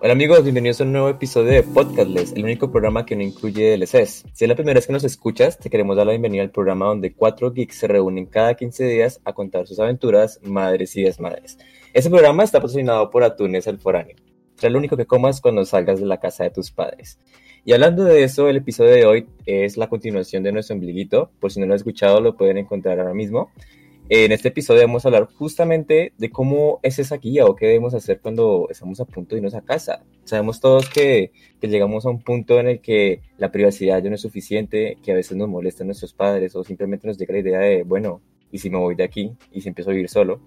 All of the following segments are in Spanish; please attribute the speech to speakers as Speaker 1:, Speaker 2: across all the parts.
Speaker 1: Hola amigos, bienvenidos a un nuevo episodio de Podcastless, el único programa que no incluye DLCs. Si es la primera vez que nos escuchas, te queremos dar la bienvenida al programa donde cuatro geeks se reúnen cada 15 días a contar sus aventuras, madres y desmadres. Este programa está patrocinado por Atunes El Foráneo. Será lo único que comas cuando salgas de la casa de tus padres. Y hablando de eso, el episodio de hoy es la continuación de nuestro ombliguito. Por si no lo han escuchado, lo pueden encontrar ahora mismo. En este episodio vamos a hablar justamente de cómo es esa guía o qué debemos hacer cuando estamos a punto de irnos a casa. Sabemos todos que, que, llegamos a un punto en el que la privacidad ya no es suficiente, que a veces nos molestan nuestros padres o simplemente nos llega la idea de, bueno, ¿y si me voy de aquí? ¿Y si empiezo a vivir solo?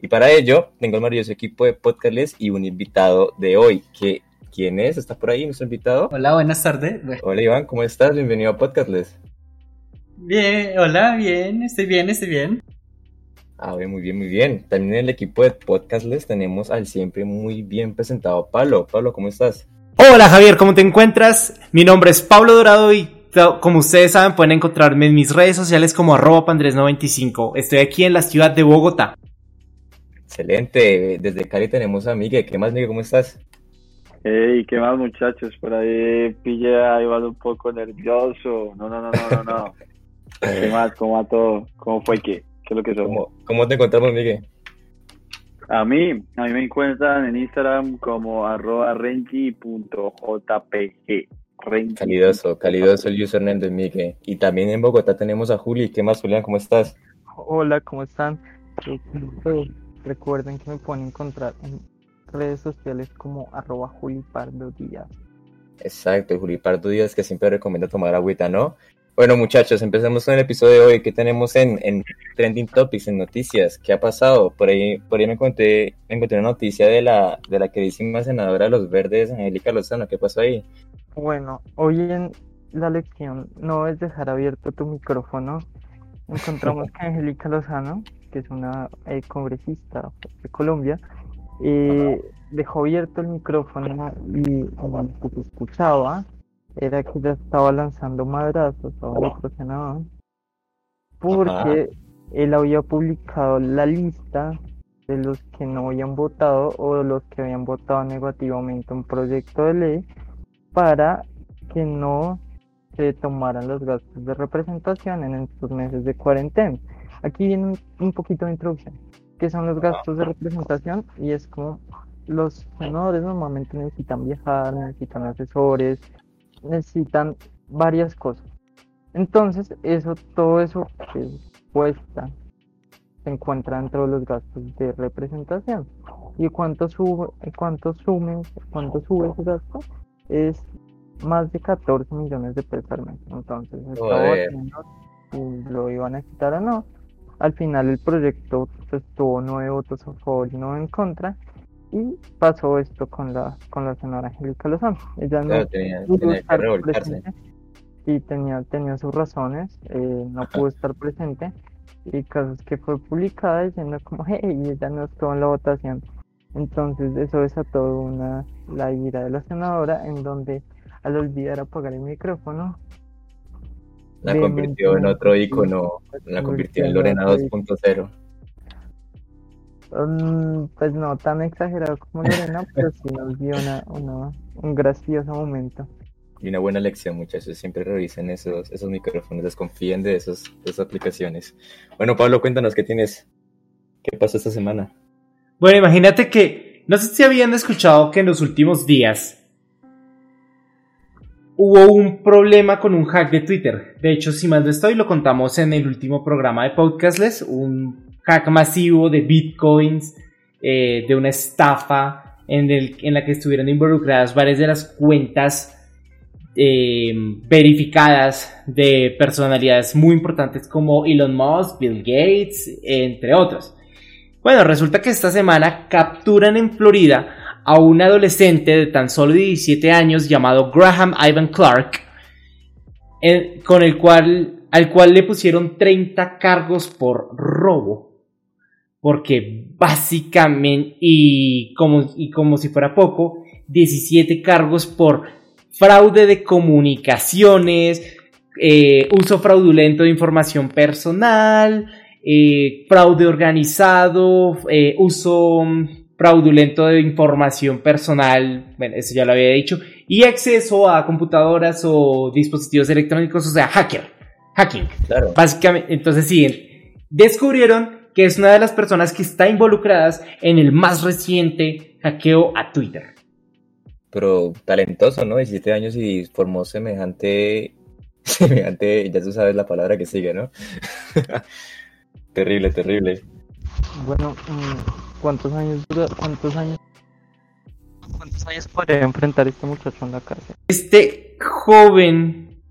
Speaker 1: Y para ello tengo el maravilloso equipo de Podcastless y un invitado de hoy, que ¿quién es? ¿Está por ahí nuestro invitado?
Speaker 2: Hola, buenas tardes.
Speaker 1: Hola Iván, ¿cómo estás? Bienvenido a Podcastless.
Speaker 2: Bien, hola, bien, estoy bien, estoy bien.
Speaker 1: Ah, muy bien, muy bien. También en el equipo de Podcastless tenemos al siempre muy bien presentado Pablo. Pablo, ¿cómo estás?
Speaker 3: Hola Javier, ¿cómo te encuentras? Mi nombre es Pablo Dorado y como ustedes saben pueden encontrarme en mis redes sociales como arroba pandres95. Estoy aquí en la ciudad de Bogotá.
Speaker 1: Excelente. Desde Cali tenemos a Miguel. ¿Qué más, Miguel? ¿Cómo estás?
Speaker 4: Hey, ¿qué más, muchachos? Por ahí pille a Iván un poco nervioso. No, no, no, no, no, no. ¿Qué más? ¿Cómo va todo? ¿Cómo fue que? ¿Qué es lo que somos?
Speaker 1: ¿Cómo, te encontramos, Miguel?
Speaker 4: A mí, a mí me encuentran en Instagram como arroba renji.jpg.
Speaker 1: Calidoso, calidoso el username de Miguel. Y también en Bogotá tenemos a Juli. ¿Qué más, Julián? ¿Cómo estás?
Speaker 5: Hola, ¿cómo están? Recuerden que me pueden encontrar en redes sociales como arroba Julipardo Díaz.
Speaker 1: Exacto, Julipardo Díaz que siempre recomiendo tomar agüita, ¿no? Bueno, muchachos, empecemos con el episodio de hoy. ¿Qué tenemos en, en Trending Topics, en noticias? ¿Qué ha pasado? Por ahí, por ahí me, encontré, me encontré una noticia de la, de la queridísima senadora de los Verdes, Angélica Lozano. ¿Qué pasó ahí?
Speaker 5: Bueno, hoy en la lección no es dejar abierto tu micrófono. Encontramos que Angélica Lozano, que es una eh, congresista de Colombia, eh, dejó abierto el micrófono y como se escuchaba, era que ya estaba lanzando madrazos a otro senador porque él había publicado la lista de los que no habían votado o de los que habían votado negativamente un proyecto de ley para que no se tomaran los gastos de representación en estos meses de cuarentena. Aquí viene un, poquito de introducción, que son los gastos de representación y es como los senadores normalmente necesitan viajar, necesitan asesores, necesitan varias cosas. Entonces, eso, todo eso que cuesta se encuentra dentro de los gastos de representación. ¿Y cuánto sube, cuánto sume, cuánto sube ese gasto? Es más de 14 millones de pesos al mes. Entonces, si lo iban a quitar o no. Al final el proyecto pues, tuvo nueve votos a favor y nueve en contra y pasó esto con la con la senadora Angélica Lozano. Ella no
Speaker 1: tenía,
Speaker 5: pudo estar
Speaker 1: presente
Speaker 5: y tenía, tenía sus razones, eh, no pudo estar presente y casos que fue publicada diciendo como hey, ella no estuvo en la votación. Entonces eso desató una la ira de la senadora en donde al olvidar apagar el micrófono
Speaker 1: la convirtió en otro icono, la convirtió en Lorena 2.0.
Speaker 5: Mm, pues no tan exagerado como Lorena, pero sí nos dio una, un gracioso momento.
Speaker 1: Y una buena lección, muchachos. Siempre revisen esos, esos micrófonos, desconfíen de, esos, de esas aplicaciones. Bueno, Pablo, cuéntanos qué tienes. ¿Qué pasó esta semana?
Speaker 3: Bueno, imagínate que, no sé si habían escuchado que en los últimos días hubo un problema con un hack de Twitter. De hecho, si mal no estoy, lo contamos en el último programa de Podcastless, un hack masivo de bitcoins, eh, de una estafa en, la que estuvieron involucradas varias de las cuentas eh, verificadas de personalidades muy importantes como Elon Musk, Bill Gates, entre otros. Bueno, resulta que esta semana capturan en Florida a un adolescente de tan solo 17 años llamado Graham Ivan Clark, con el cual, al cual le pusieron 30 cargos por robo porque básicamente, y como, y como si fuera poco, 17 cargos por fraude de comunicaciones, eh, uso fraudulento de información personal, eh, fraude organizado, eh, uso fraudulento de información personal, bueno, eso ya lo había dicho, y acceso a computadoras o dispositivos electrónicos, o sea, hacker, hacking.
Speaker 1: Claro.
Speaker 3: Básicamente, entonces sí, descubrieron que es una de las personas que está involucradas en el más reciente hackeo a Twitter.
Speaker 1: Pero talentoso, ¿no? 17 años y formó semejante, semejante, ya tú sabes la palabra que sigue, ¿no? terrible, terrible.
Speaker 5: Bueno, mm, ¿cuántos años dura? ¿Cuántos años? ¿Cuántos años podría enfrentar este muchacho en la cárcel?
Speaker 3: Este joven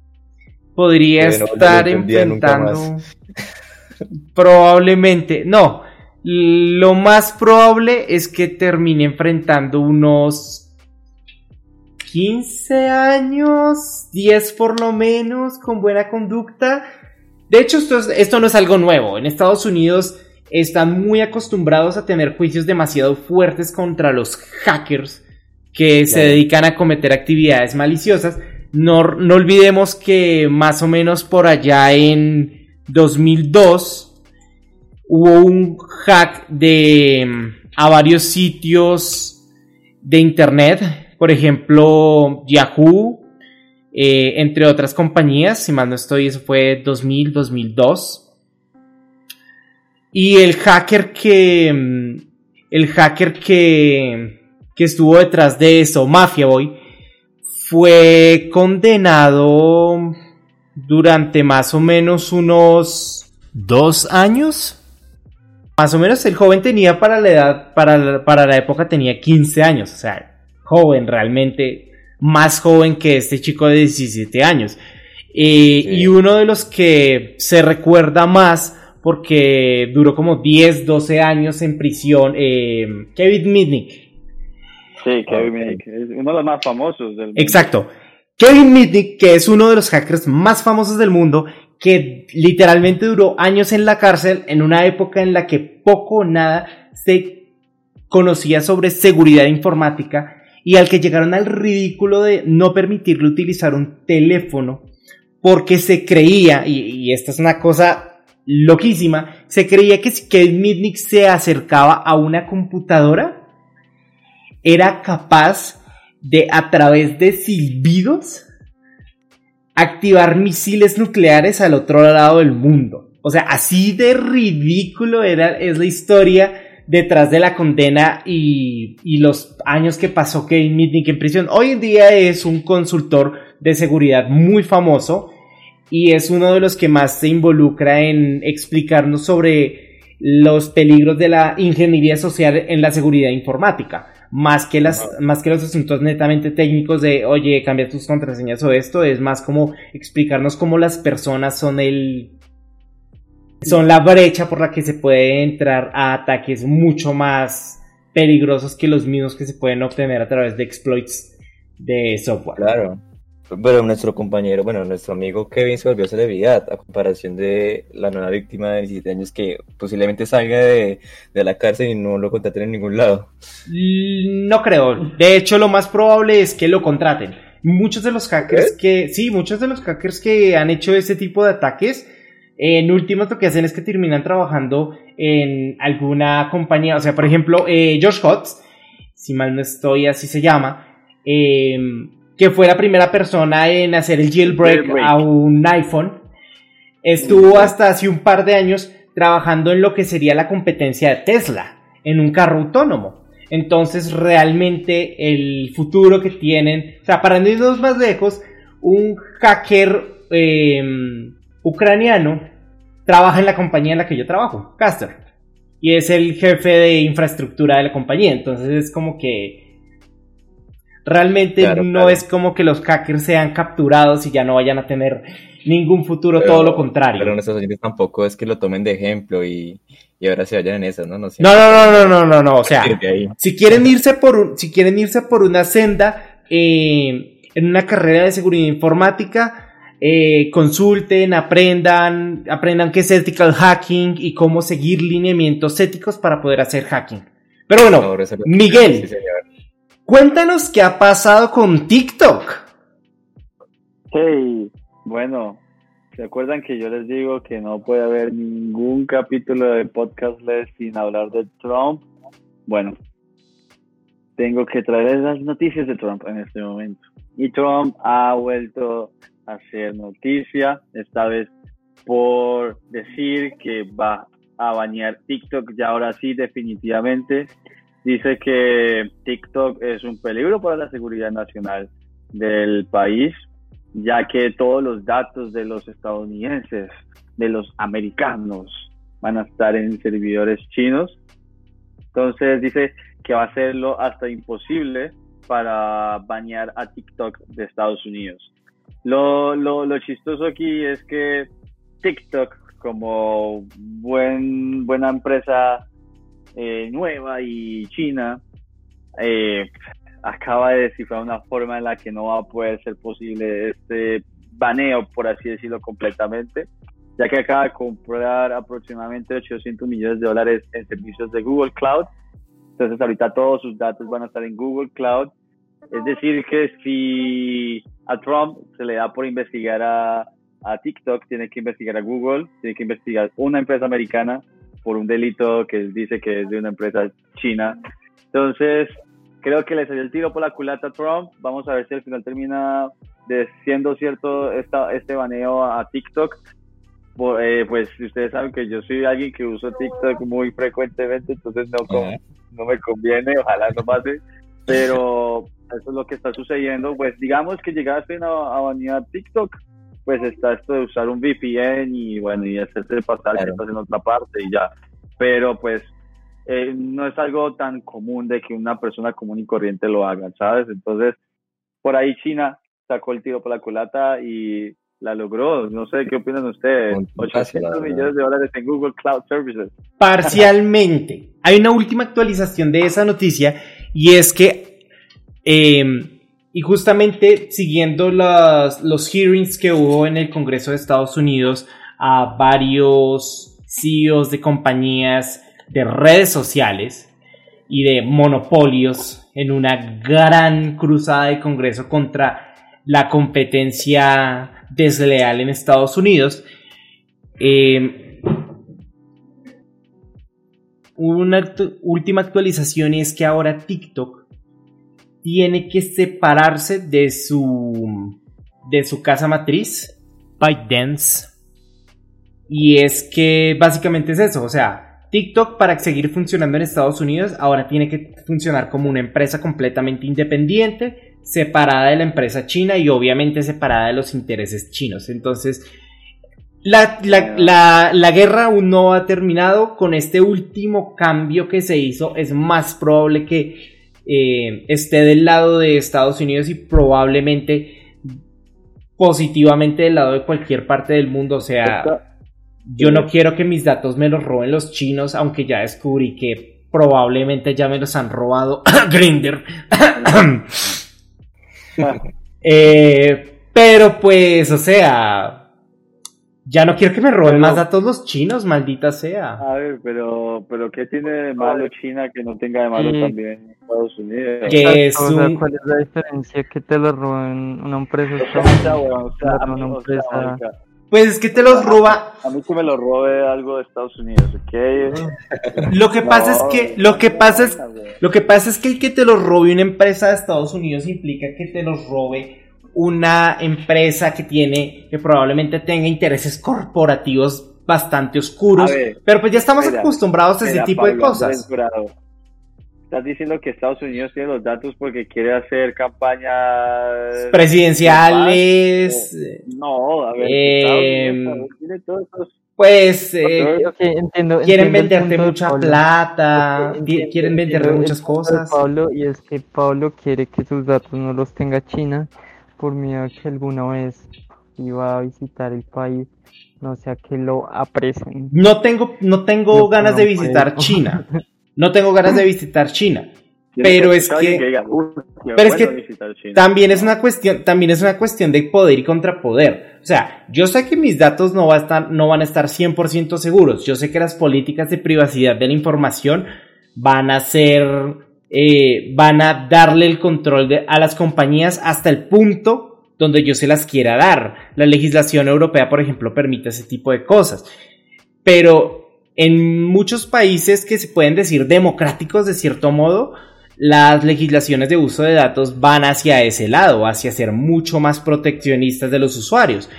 Speaker 3: podría estar enfrentando probablemente, no, lo más probable es que termine enfrentando unos 15 años, 10 por lo menos, con buena conducta. De hecho, esto, es- esto no es algo nuevo. En Estados Unidos están muy acostumbrados a tener juicios demasiado fuertes contra los hackers que se dedican a cometer actividades maliciosas. No, no olvidemos que más o menos por allá en 2002 hubo un hack de mm, a varios sitios de internet, por ejemplo Yahoo, eh, entre otras compañías, si mal no estoy, eso fue 2000, 2002. Y el hacker que mm, el hacker que que estuvo detrás de eso, Mafia Boy, fue condenado durante más o menos unos dos años. Más o menos el joven tenía para la edad, para, la- para la época tenía 15 años, o sea, joven realmente, más joven que este chico de 17 años. Eh,
Speaker 1: Sí.
Speaker 3: Y uno de los que se recuerda más porque duró como 10, 12 años en prisión, eh, Kevin Mitnick.
Speaker 4: Sí, Kevin. Mitnick, es uno de los más famosos del mundo.
Speaker 3: Exacto. Kevin Mitnick, que es uno de los hackers más famosos del mundo, que literalmente duró años en la cárcel en una época en la que poco o nada se conocía sobre seguridad informática y al que llegaron al ridículo de no permitirle utilizar un teléfono porque se creía, y, esta es una cosa loquísima, se creía que si Kevin Mitnick se acercaba a una computadora, era capaz de a través de silbidos activar misiles nucleares al otro lado del mundo. O sea, así de ridículo era, es la historia detrás de la condena y, y los años que pasó Kevin Mitnick en prisión. Hoy en día es un consultor de seguridad muy famoso y es uno de los que más se involucra en explicarnos sobre los peligros de la ingeniería social en la seguridad informática. Más que, las, más que los asuntos netamente técnicos de, oye, cambia tus contraseñas o esto, es más como explicarnos cómo las personas son el, son la brecha por la que se puede entrar a ataques mucho más peligrosos que los mismos que se pueden obtener a través de exploits de software.
Speaker 1: Claro. Pero nuestro compañero, bueno, nuestro amigo Kevin se volvió celebridad a comparación de la nueva víctima de 17 años que posiblemente salga de, de la cárcel y no lo contraten en ningún lado.
Speaker 3: No creo. De hecho, lo más probable es que lo contraten. Muchos de los hackers que, sí, muchos de los hackers que han hecho ese tipo de ataques, en últimas lo que hacen es que terminan trabajando en alguna compañía. O sea, por ejemplo, eh, Josh Hotz, si mal no estoy, así se llama, eh, que fue la primera persona en hacer el jailbreak,
Speaker 4: Jailbreak.
Speaker 3: a un iPhone. Estuvo hasta hace un par de años trabajando en lo que sería la competencia de Tesla, en un carro autónomo. Entonces, realmente el futuro que tienen, o sea, para no irnos más lejos, un hacker eh, ucraniano trabaja en la compañía en la que yo trabajo, Caster, y es el jefe de infraestructura de la compañía. Entonces, es como que realmente
Speaker 1: Claro,
Speaker 3: no
Speaker 1: claro.
Speaker 3: es como que los hackers sean capturados y ya no vayan a tener ningún futuro,
Speaker 1: Pero-
Speaker 3: todo lo contrario.
Speaker 1: Pero nuestros oyentes tampoco es que lo tomen de ejemplo y, y ahora se vayan en esas, ¿no? No,
Speaker 3: No, no, no, no, no, no, o sea, si quieren irse por, un- si quieren irse por una senda eh, en una carrera de seguridad informática, eh, consulten, aprendan, aprendan qué es ethical hacking y cómo seguir lineamientos éticos para poder hacer hacking. Pero bueno,
Speaker 1: eso-
Speaker 3: Miguel.
Speaker 1: Sí, señor.
Speaker 3: Cuéntanos qué ha pasado con TikTok.
Speaker 4: Hey, bueno, ¿se acuerdan que yo les digo que no puede haber ningún capítulo de Podcastless sin hablar de Trump? Bueno, tengo que traer las noticias de Trump en este momento. Y Trump ha vuelto a hacer noticia, esta vez por decir que va a bañar TikTok ya ahora sí definitivamente. Dice que TikTok es un peligro para la seguridad nacional del país, ya que todos los datos de los estadounidenses, de los americanos, van a estar en servidores chinos. Entonces dice que va a hacerlo hasta imposible para bañar a TikTok de Estados Unidos. Lo, lo, lo chistoso aquí es que TikTok, como buen, buena empresa eh, nueva y china, eh, acaba de descifrar una forma en la que no va a poder ser posible este baneo, por así decirlo, completamente, ya que acaba de comprar aproximadamente 800 millones de dólares en servicios de Google Cloud. Entonces ahorita todos sus datos van a estar en Google Cloud. Es decir, que si a Trump se le da por investigar a, a TikTok, tiene que investigar a Google, tiene que investigar una empresa americana por un delito que dice que es de una empresa china. Entonces, creo que le salió el tiro por la culata a Trump. Vamos a ver si al final termina de siendo cierto esta, este baneo a TikTok. Eh, pues ustedes saben que yo soy alguien que uso TikTok muy frecuentemente, entonces no, no me conviene, ojalá no pase, pero eso es lo que está sucediendo. Pues digamos que llegaste a, a banear TikTok, pues está esto de usar un VPN y bueno, y hacerse pasar que estás en otra parte y ya. Pero pues eh, no es algo tan común de que una persona común y corriente lo haga, ¿sabes? Entonces, por ahí China sacó el tiro por la culata y la logró. No sé qué opinan ustedes. 800 millones de dólares en Google Cloud Services.
Speaker 3: Parcialmente. Hay una última actualización de esa noticia y es que, em, y justamente siguiendo los hearings que hubo en el Congreso de Estados Unidos a varios CEOs de compañías de redes sociales y de monopolios en una gran cruzada de Congreso contra la competencia desleal en Estados Unidos. Eh, una última actualización es que ahora TikTok tiene que separarse de su de su casa matriz, ByteDance. Y es que básicamente es eso, o sea, TikTok para seguir funcionando en Estados Unidos ahora tiene que funcionar como una empresa completamente independiente, separada de la empresa china y obviamente separada de los intereses chinos. Entonces, la, guerra aún no ha terminado. Con este último cambio que se hizo, es más probable que eh, esté del lado de Estados Unidos y probablemente positivamente del lado de cualquier parte del mundo. O sea, yo no quiero que mis datos me los roben los chinos, aunque ya descubrí que probablemente ya me los han robado. Grinder. Eh, pero pues, o sea, ya no quiero que me roben más datos los chinos, maldita sea.
Speaker 4: A ver, pero, pero ¿qué tiene de malo China que no tenga de malo también Estados Unidos?
Speaker 5: Que es ¿Cuál es la diferencia que te lo roben una empresa?
Speaker 4: una empresa...
Speaker 3: Pues es que te los roba.
Speaker 4: A mí que me lo robe algo de Estados Unidos, ¿ok?
Speaker 3: Lo que pasa es que, lo que pasa es, lo que pasa es que el que te los robe una empresa de Estados Unidos implica que te los robe una empresa que tiene, que probablemente tenga intereses corporativos bastante oscuros. pero pues ya estamos acostumbrados a ese tipo de cosas.
Speaker 4: Estás diciendo que Estados Unidos tiene los datos porque quiere hacer campañas
Speaker 3: presidenciales.
Speaker 4: No, a ver, eh, tiene todos esos
Speaker 3: pues eh, quieren venderte mucha plata, quieren venderte muchas cosas.
Speaker 5: Pablo, y es que Pablo quiere que sus datos no los tenga China por miedo a que alguna vez iba a visitar el país, no sea que lo apresen.
Speaker 3: No tengo, no tengo ganas de visitar China. No tengo ganas de visitar China. Pero es que, pero es que también es una cuestión, también es una cuestión de poder y contrapoder. O sea, yo sé que mis datos no, va a estar, no van a estar 100% seguros. Yo sé que las políticas de privacidad de la información van a ser, eh, van a darle el control a las compañías hasta el punto donde yo se las quiera dar. La legislación europea, por ejemplo, permite ese tipo de cosas. Pero en muchos países que se pueden decir democráticos de cierto modo, las legislaciones de uso de datos van hacia ese lado, hacia ser mucho más proteccionistas de los usuarios.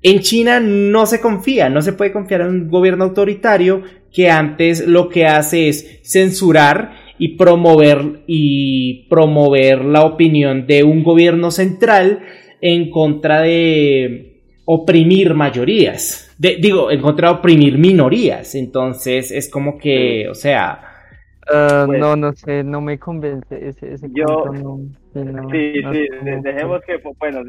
Speaker 3: En China no se confía, no se puede confiar en un gobierno autoritario que antes lo que hace es censurar y promover y promover la opinión de un gobierno central en contra de oprimir mayorías. digo, en contra de oprimir minorías. Entonces es como que, o sea,
Speaker 5: Ah, pues no, no sé, no me convence ese, ese
Speaker 4: yo, sí, sí, dejemos que, bueno,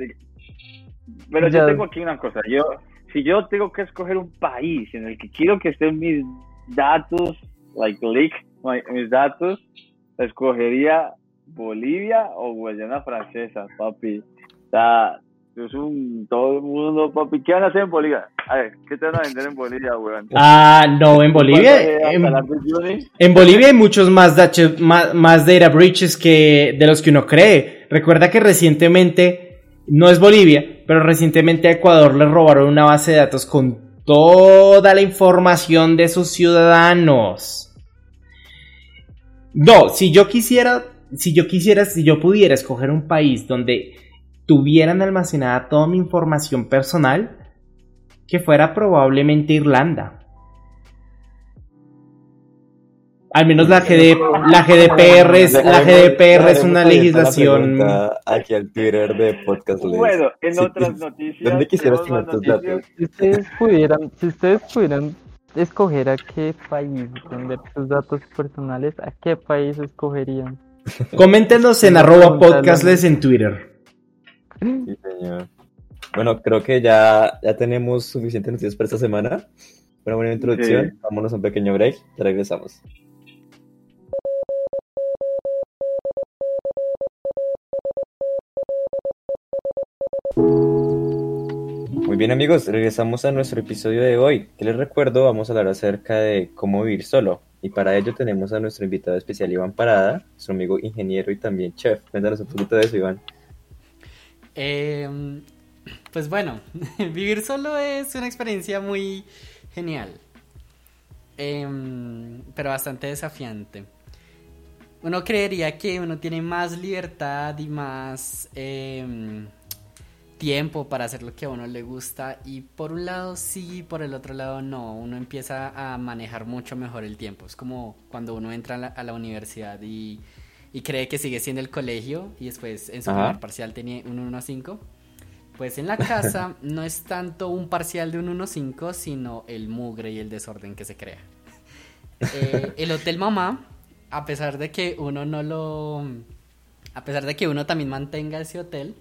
Speaker 4: pero yo tengo aquí una cosa, yo, si yo tengo que escoger un país en el que quiero que estén mis datos, like leak, mis datos, escogería Bolivia o Guayana Francesa, papi. O sea, es un todo el mundo, papi. ¿Qué van a hacer en Bolivia? A ver, ¿qué te van a vender en Bolivia, weón?
Speaker 3: Ah, no, en Bolivia. En, Bolivia hay muchos más, más, más data breaches que de los que uno cree. Recuerda que recientemente, no es Bolivia, pero recientemente a Ecuador le robaron una base de datos con toda la información de sus ciudadanos. No, si yo quisiera, si yo quisiera, si yo pudiera escoger un país donde tuvieran almacenada toda mi información personal, que fuera probablemente Irlanda. Al menos la, GD, la GDPR es, la GDPR es una legislación.
Speaker 1: Aquí al Twitter de Podcast
Speaker 4: Bueno, en otras noticias.
Speaker 1: ¿Dónde quisieras tener tus datos?
Speaker 5: Si ustedes pudieran, si ustedes pudieran escoger a qué país vender sus datos personales, ¿a qué país escogerían?
Speaker 3: Coméntenos en arroba podcastless en Twitter.
Speaker 1: Sí, señor. Bueno, creo que ya, ya tenemos suficientes noticias para esta semana. Una buena introducción. Vámonos a un pequeño break. Ya regresamos. Muy bien amigos, regresamos a nuestro episodio de hoy. Que les recuerdo, vamos a hablar acerca de cómo vivir solo. Y para ello tenemos a nuestro invitado especial Iván Parada, nuestro amigo ingeniero y también chef. Cuéntanos un poquito de eso, Iván.
Speaker 2: Em, pues bueno, vivir solo es una experiencia muy genial, em, pero bastante desafiante. Uno creería que uno tiene más libertad y más em, tiempo para hacer lo que a uno le gusta y por un lado sí, por el otro lado no. Uno empieza a manejar mucho mejor el tiempo. Es como cuando uno entra a la universidad y y cree que sigue siendo el colegio y después en su primer parcial tenía un 1.5. Pues en la casa no es tanto un parcial de un 1.5, sino el mugre y el desorden que se crea. Eh, el Hotel Mamá, a pesar de que uno no lo... A pesar de que uno también mantenga ese hotel,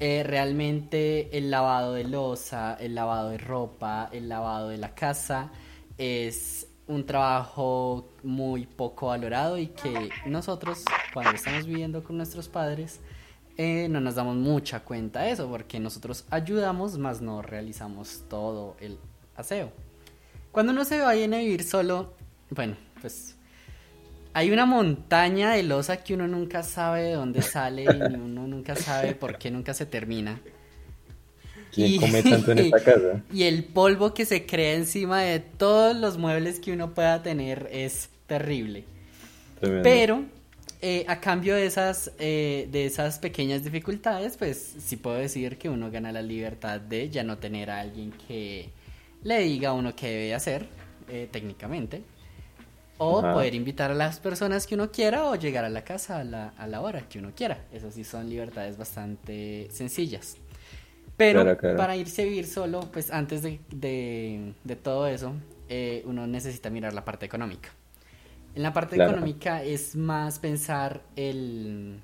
Speaker 2: eh, realmente el lavado de losa, el lavado de ropa, el lavado de la casa es un trabajo muy poco valorado y que nosotros cuando estamos viviendo con nuestros padres eh, no nos damos mucha cuenta de eso porque nosotros ayudamos más no realizamos todo el aseo. Cuando uno se va a vivir solo, bueno, pues hay una montaña de losa que uno nunca sabe de dónde sale y uno nunca sabe por qué nunca se termina
Speaker 1: y, come tanto en esta casa?
Speaker 2: Y el polvo que se crea encima de todos los muebles que uno pueda tener es terrible. Pero eh, a cambio de esas, eh, de esas pequeñas dificultades, pues sí puedo decir que uno gana la libertad de ya no tener a alguien que le diga a uno qué debe hacer, eh, técnicamente. O poder invitar a las personas que uno quiera o llegar a la casa a la, a la hora que uno quiera. Esas sí son libertades bastante sencillas. Pero para irse a vivir solo, pues antes de, de, todo eso, eh, uno necesita mirar la parte económica. En la parte económica es más pensar el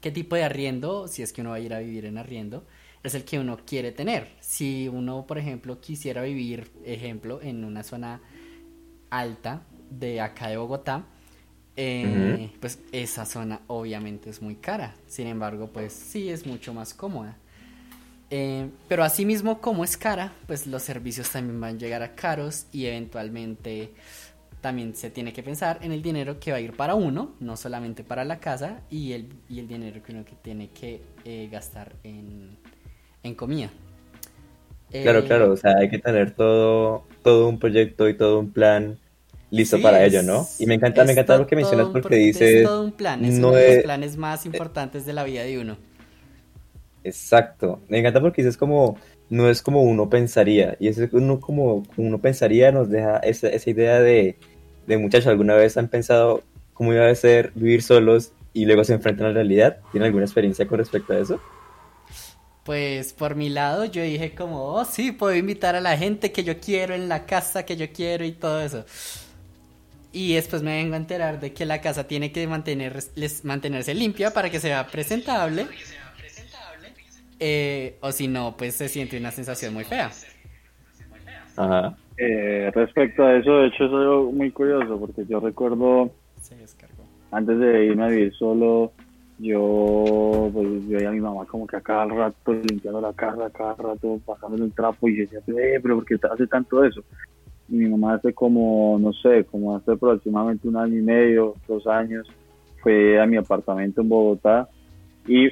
Speaker 2: qué tipo de arriendo, si es que uno va a ir a vivir en arriendo, es el que uno quiere tener. Si uno, por ejemplo, quisiera vivir, ejemplo, en una zona alta de acá de Bogotá, eh, pues esa zona obviamente es muy cara. Sin embargo, pues sí es mucho más cómoda. Eh, pero asimismo, como es cara, pues los servicios también van a llegar a caros y eventualmente también se tiene que pensar en el dinero que va a ir para uno, no solamente para la casa, y el, y el dinero que uno que tiene que eh, gastar en, en comida.
Speaker 1: Claro, claro, o sea, hay que tener todo, todo un proyecto y todo un plan listo para ello, ¿no? Y me encanta, me encanta lo que mencionas porque dices...
Speaker 2: Es todo un plan, es uno de los planes más importantes de la vida de uno.
Speaker 1: Exacto, me encanta porque dices como, no es como uno pensaría, y eso uno como uno pensaría nos deja esa, esa idea de, de muchachos, ¿alguna vez han pensado cómo iba a ser vivir solos y luego se enfrentan a la realidad? ¿Tienen alguna experiencia con respecto a eso?
Speaker 2: Pues por mi lado yo dije como, oh sí, puedo invitar a la gente que yo quiero en la casa que yo quiero y todo eso. Y después me vengo a enterar de que la casa tiene que mantener, mantenerse limpia para que sea presentable. Eh, o si no, pues se siente una sensación muy fea.
Speaker 4: Ajá. Eh, respecto a eso, de hecho, es algo muy curioso porque yo recuerdo antes de irme a vivir solo, yo pues veía a mi mamá como que a cada rato limpiando la casa, a cada rato pasando el trapo y decía, eh, pero ¿por qué hace tanto eso? Mi mamá hace como, no sé, como hace aproximadamente un año y medio, dos años, fue a mi apartamento en Bogotá y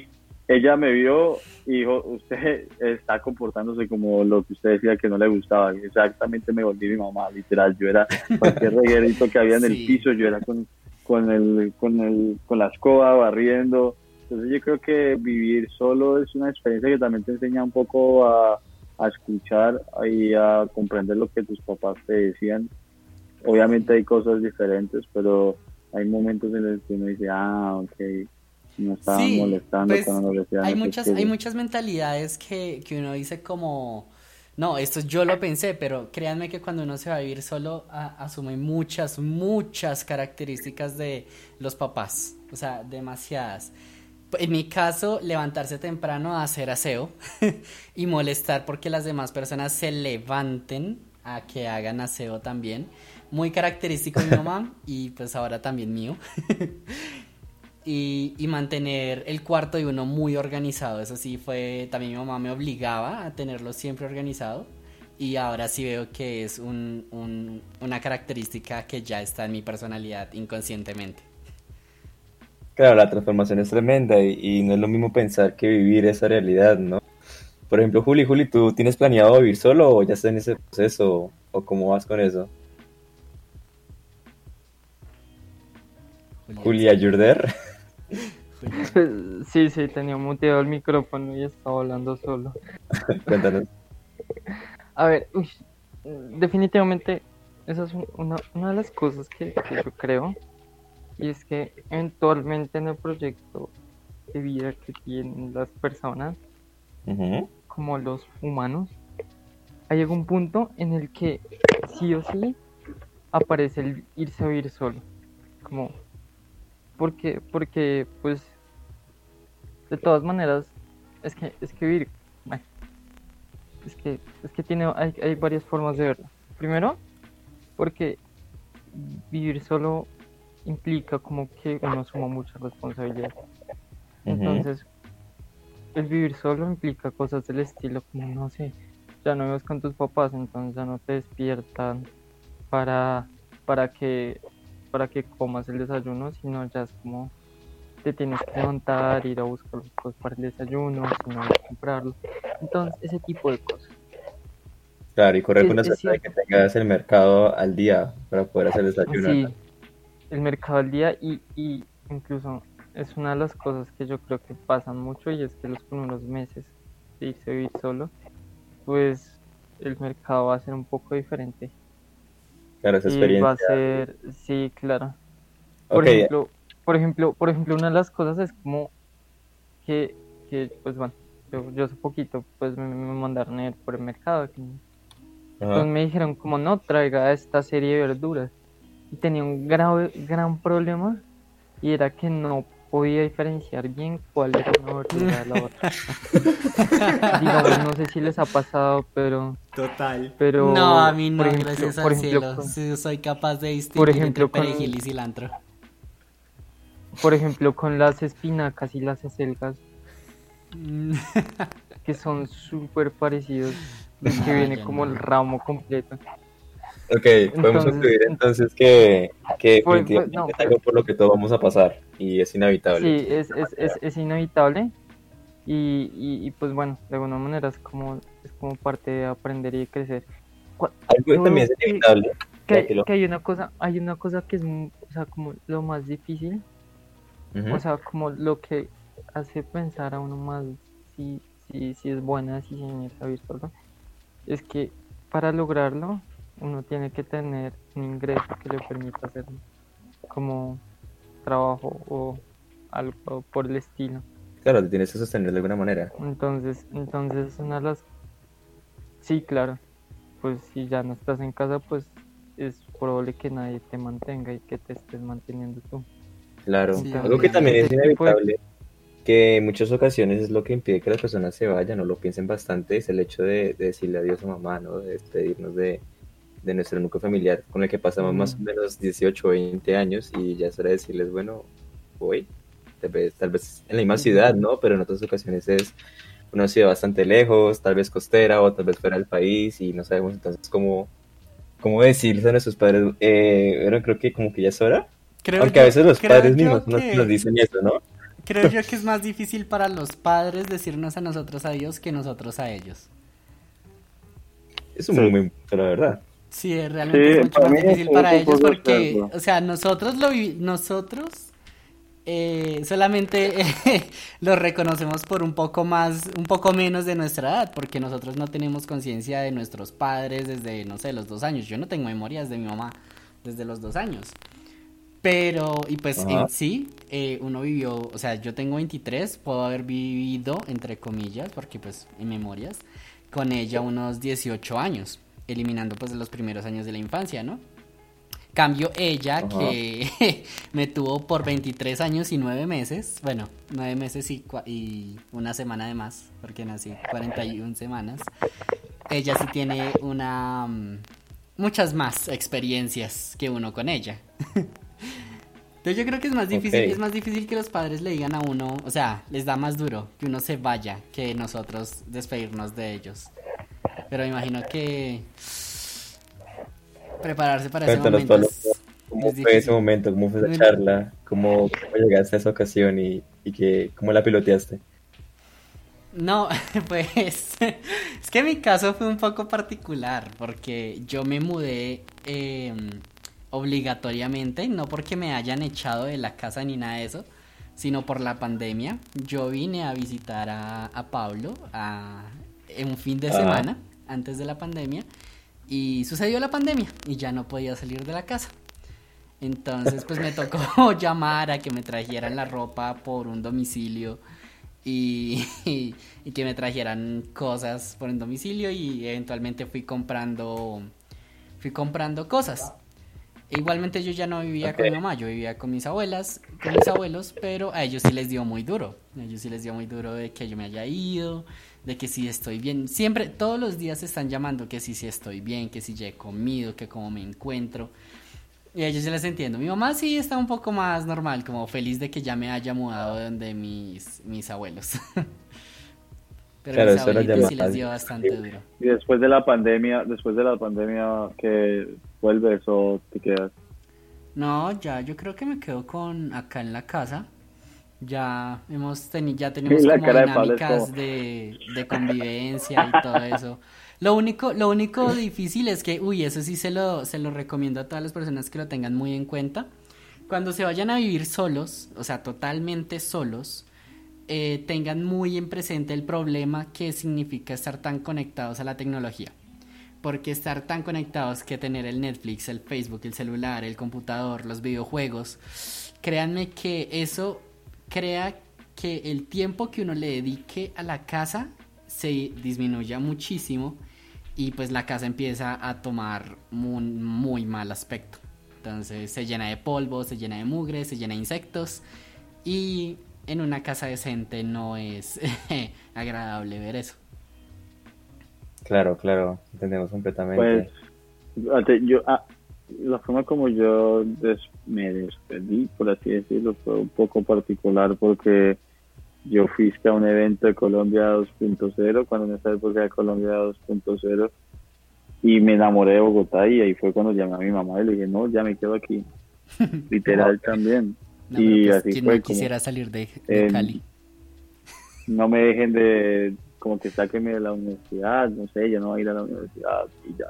Speaker 4: ella me vio y dijo, usted está comportándose como lo que usted decía que no le gustaba. Y exactamente me volví mi mamá, literal. Yo era cualquier reguerito que había en el piso, yo era con con el, con el, con la escoba, barriendo. Entonces yo creo que vivir solo es una experiencia que también te enseña un poco a, a escuchar y a comprender lo que tus papás te decían. Obviamente hay cosas diferentes, pero hay momentos en los que uno dice, ah, ok, no estaba molestando
Speaker 2: pues, cuando nos decían. Hay muchas, hay muchas mentalidades que, que uno dice como no, esto yo lo pensé, pero créanme que cuando uno se va a vivir solo asume muchas, muchas características de los papás, o sea, demasiadas. En mi caso, levantarse temprano a hacer aseo y molestar porque las demás personas se levanten a que hagan aseo también. Muy característico de mi mamá y pues ahora también mío. y, y, mantener el cuarto de uno muy organizado. Eso sí fue, también mi mamá me obligaba a tenerlo siempre organizado y ahora sí veo que es un, un, una característica que ya está en mi personalidad inconscientemente.
Speaker 1: Claro, la transformación es tremenda y, no es lo mismo pensar que vivir esa realidad, ¿no? Por ejemplo, Juli, Juli, ¿tú tienes planeado vivir solo o ya estás en ese proceso o cómo vas con eso? Julia, Jurder.
Speaker 5: Sí, sí, tenía muteado el micrófono y estaba hablando solo.
Speaker 1: Cuéntanos.
Speaker 5: A ver, definitivamente esa es una, de las cosas que, yo creo. Y es que eventualmente en el proyecto de vida que tienen las personas, como los humanos, hay algún punto en el que sí o sí aparece el irse a vivir solo. Como porque, porque pues de todas maneras es que es que vivir es que es que tiene hay, hay varias formas de verlo. Primero porque vivir solo implica como que uno suma mucha responsabilidad entonces el vivir solo implica cosas del estilo como no sé ya no vives con tus papás entonces ya no te despiertan para para que para que comas el desayuno, sino ya es como te tienes que levantar, ir a buscar cosas para el desayuno, sino comprarlo. Entonces, ese tipo de cosas.
Speaker 1: Claro, y correr con la de que tengas el mercado al día para poder hacer el desayuno.
Speaker 5: Sí, el mercado al día y, y incluso es una de las cosas que yo creo que pasan mucho y es que los primeros meses de irse a vivir solo, pues el mercado va a ser un poco diferente
Speaker 1: Claro, esa experiencia.
Speaker 5: va a ser, sí, claro. Por ejemplo, por ejemplo, por ejemplo, una de las cosas es como que, que pues bueno, yo, yo hace poquito pues me, mandaron a ir por el mercado. Entonces me dijeron como no traiga esta serie de verduras. Y tenía un grave, gran problema y era que no podía diferenciar bien cuál era una verdura de la otra. Digamos, no sé si les ha pasado, pero...
Speaker 2: Total.
Speaker 5: Pero,
Speaker 2: no, a mí no, gracias al cielo. soy capaz de distinguir por ejemplo, entre perejil y cilantro.
Speaker 5: Por ejemplo, con las espinacas y las acelgas, mm. que son súper parecidos, que viene como el ramo completo.
Speaker 1: Ok, podemos concluir entonces que, que pues, pues, es algo por lo que todos vamos a pasar y es inevitable.
Speaker 5: Sí, es, es, es, es inevitable y, y, pues bueno, de alguna manera es como, es como parte de aprender y crecer.
Speaker 1: Algo también es inevitable
Speaker 5: que, hay una cosa, hay una cosa que es, o sea, como lo más difícil, o sea, como lo que hace pensar a uno más si, si, si es buena si esa virtual, es que para lograrlo uno tiene que tener un ingreso que le permita hacer como trabajo o algo por el estilo.
Speaker 1: Claro, te tienes que sostener de alguna manera.
Speaker 5: Entonces, entonces una de las... Sí, claro. Pues si ya no estás en casa, pues es probable que nadie te mantenga y que te estés manteniendo tú.
Speaker 1: Claro, algo que también es inevitable, que en muchas ocasiones es lo que impide que las personas se vayan o lo piensen bastante, es el hecho de, decirle adiós a mamá, ¿no? De despedirnos de, de nuestro núcleo familiar con el que pasamos más o menos 18 o 20 años y ya es hora de decirles, bueno, voy, tal vez, tal vez en la misma ciudad, ¿no? Pero en otras ocasiones es una ciudad bastante lejos, tal vez costera o tal vez fuera del país y no sabemos entonces cómo, cómo decirles a nuestros padres, eh, pero creo que como que ya es hora. Aunque a veces los padres mismos nos dicen eso, ¿no?
Speaker 2: Creo yo que es más difícil para los padres decirnos a nosotros a Dios que nosotros a ellos.
Speaker 1: Es un muy buen la verdad.
Speaker 2: Sí, realmente es mucho más difícil para ellos porque, o sea, nosotros lo nosotros eh, solamente lo reconocemos por un poco más, un poco menos de nuestra edad, porque nosotros no tenemos conciencia de nuestros padres desde, no sé, los dos años. Yo no tengo memorias de mi mamá desde los dos años. Pero, y pues en sí, eh, uno vivió, o sea, yo tengo 23, puedo haber vivido, entre comillas, porque pues en memorias, con ella unos 18 años eliminando pues los primeros años de la infancia, ¿no? Cambio ella, que me tuvo por 23 años y 9 meses, bueno, 9 meses y, y una semana de más, porque nací 41 semanas. Ella sí tiene una... Mm, muchas más experiencias que uno con ella. Entonces yo creo que es más difícil, es más difícil que los padres le digan a uno, o sea, les da más duro que uno se vaya que nosotros despedirnos de ellos. Pero me imagino que prepararse para ese momento.
Speaker 1: ¿Cómo fue ese momento? ¿Cómo fue esa charla? ¿Cómo, llegaste a esa ocasión y, y que, cómo la piloteaste?
Speaker 2: No, pues es que mi caso fue un poco particular porque yo me mudé em, obligatoriamente, no porque me hayan echado de la casa ni nada de eso, sino por la pandemia. Yo vine a visitar a, a Pablo a, un fin de semana antes de la pandemia y sucedió la pandemia y ya no podía salir de la casa. Entonces pues me tocó llamar a que me trajeran la ropa por un domicilio y, y, que me trajeran cosas por un domicilio y eventualmente fui comprando fui comprando cosas. Igualmente yo ya no vivía con mi mamá, yo vivía con mis abuelas, con mis abuelos, pero a ellos sí les dio muy duro. A ellos sí les dio muy duro de que yo me haya ido, de que si estoy bien. Siempre, todos los días están llamando que si, si estoy bien, que si ya he comido, que cómo me encuentro. Y a ellos se les entiendo. Mi mamá sí está un poco más normal, como feliz de que ya me haya mudado de donde mis, mis abuelos. Pero claro, mis abuelitos sí les dio bastante duro.
Speaker 4: Y después de la pandemia, después de la pandemia, ¿que vuelves o te quedas?
Speaker 2: No, ya, yo creo que me quedo con acá en la casa. Ya hemos tenido, ya tenemos como dinámicas de, de, convivencia y todo eso. Lo único, lo único difícil es que, uy, eso sí se lo, se lo recomiendo a todas las personas que lo tengan muy en cuenta. Cuando se vayan a vivir solos, o sea, totalmente solos, eh, tengan muy en presente el problema que significa estar tan conectados a la tecnología. Porque estar tan conectados que tener el Netflix, el Facebook, el celular, el computador, los videojuegos, créanme que eso crea que el tiempo que uno le dedique a la casa se disminuya muchísimo y pues la casa empieza a tomar muy, muy mal aspecto. Entonces se llena de polvo, se llena de mugre, se llena de insectos y en una casa decente no es agradable ver eso.
Speaker 1: Claro, claro, entendemos completamente.
Speaker 4: Pues, yo, ah, la forma como yo me despedí, por así decirlo, fue un poco particular porque yo fui a un evento de Colombia 2.0, cuando en esa época de Colombia 2.0, y me enamoré de Bogotá y ahí fue cuando llamé a mi mamá y le dije, no, ya me quedo aquí. Literal también. y
Speaker 2: pues, así fue. No quisiera salir de, Cali.
Speaker 4: No me dejen de, como que sáquenme de la universidad, no sé, yo no voy a ir a la universidad y ya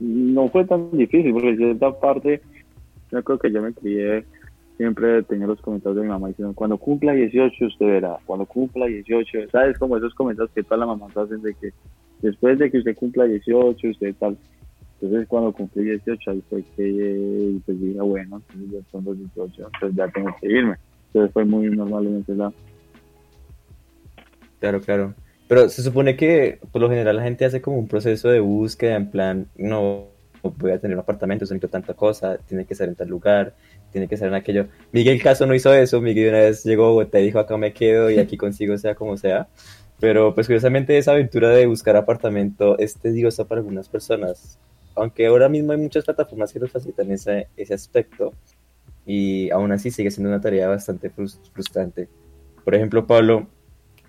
Speaker 4: no fue tan difícil, porque en cierta parte, yo creo que yo me crié, siempre tenía los comentarios de mi mamá diciendo, cuando cumpla 18 usted verá, cuando cumpla 18, ¿sabes? Como esos comentarios que todas las mamás hacen de que después de que usted cumpla 18, usted tal. Entonces cuando cumplí 18 ahí fue que pues dije, bueno, ya son los 18, entonces ya tengo que irme. Entonces fue muy normal en ese.
Speaker 1: Claro, claro. Pero se supone que por lo general la gente hace como un proceso de búsqueda en plan, no voy a tener un apartamento, necesito tanta cosa, tiene que ser en tal lugar, tiene que ser en aquello. Miguel Caso no hizo eso, Miguel una vez llegó te dijo acá me quedo y aquí consigo sea como sea. Pero pues curiosamente esa aventura de buscar apartamento es tediosa para algunas personas. Aunque ahora mismo hay muchas plataformas que nos facilitan ese, ese aspecto y aún así sigue siendo una tarea bastante frustrante. Por ejemplo, Pablo,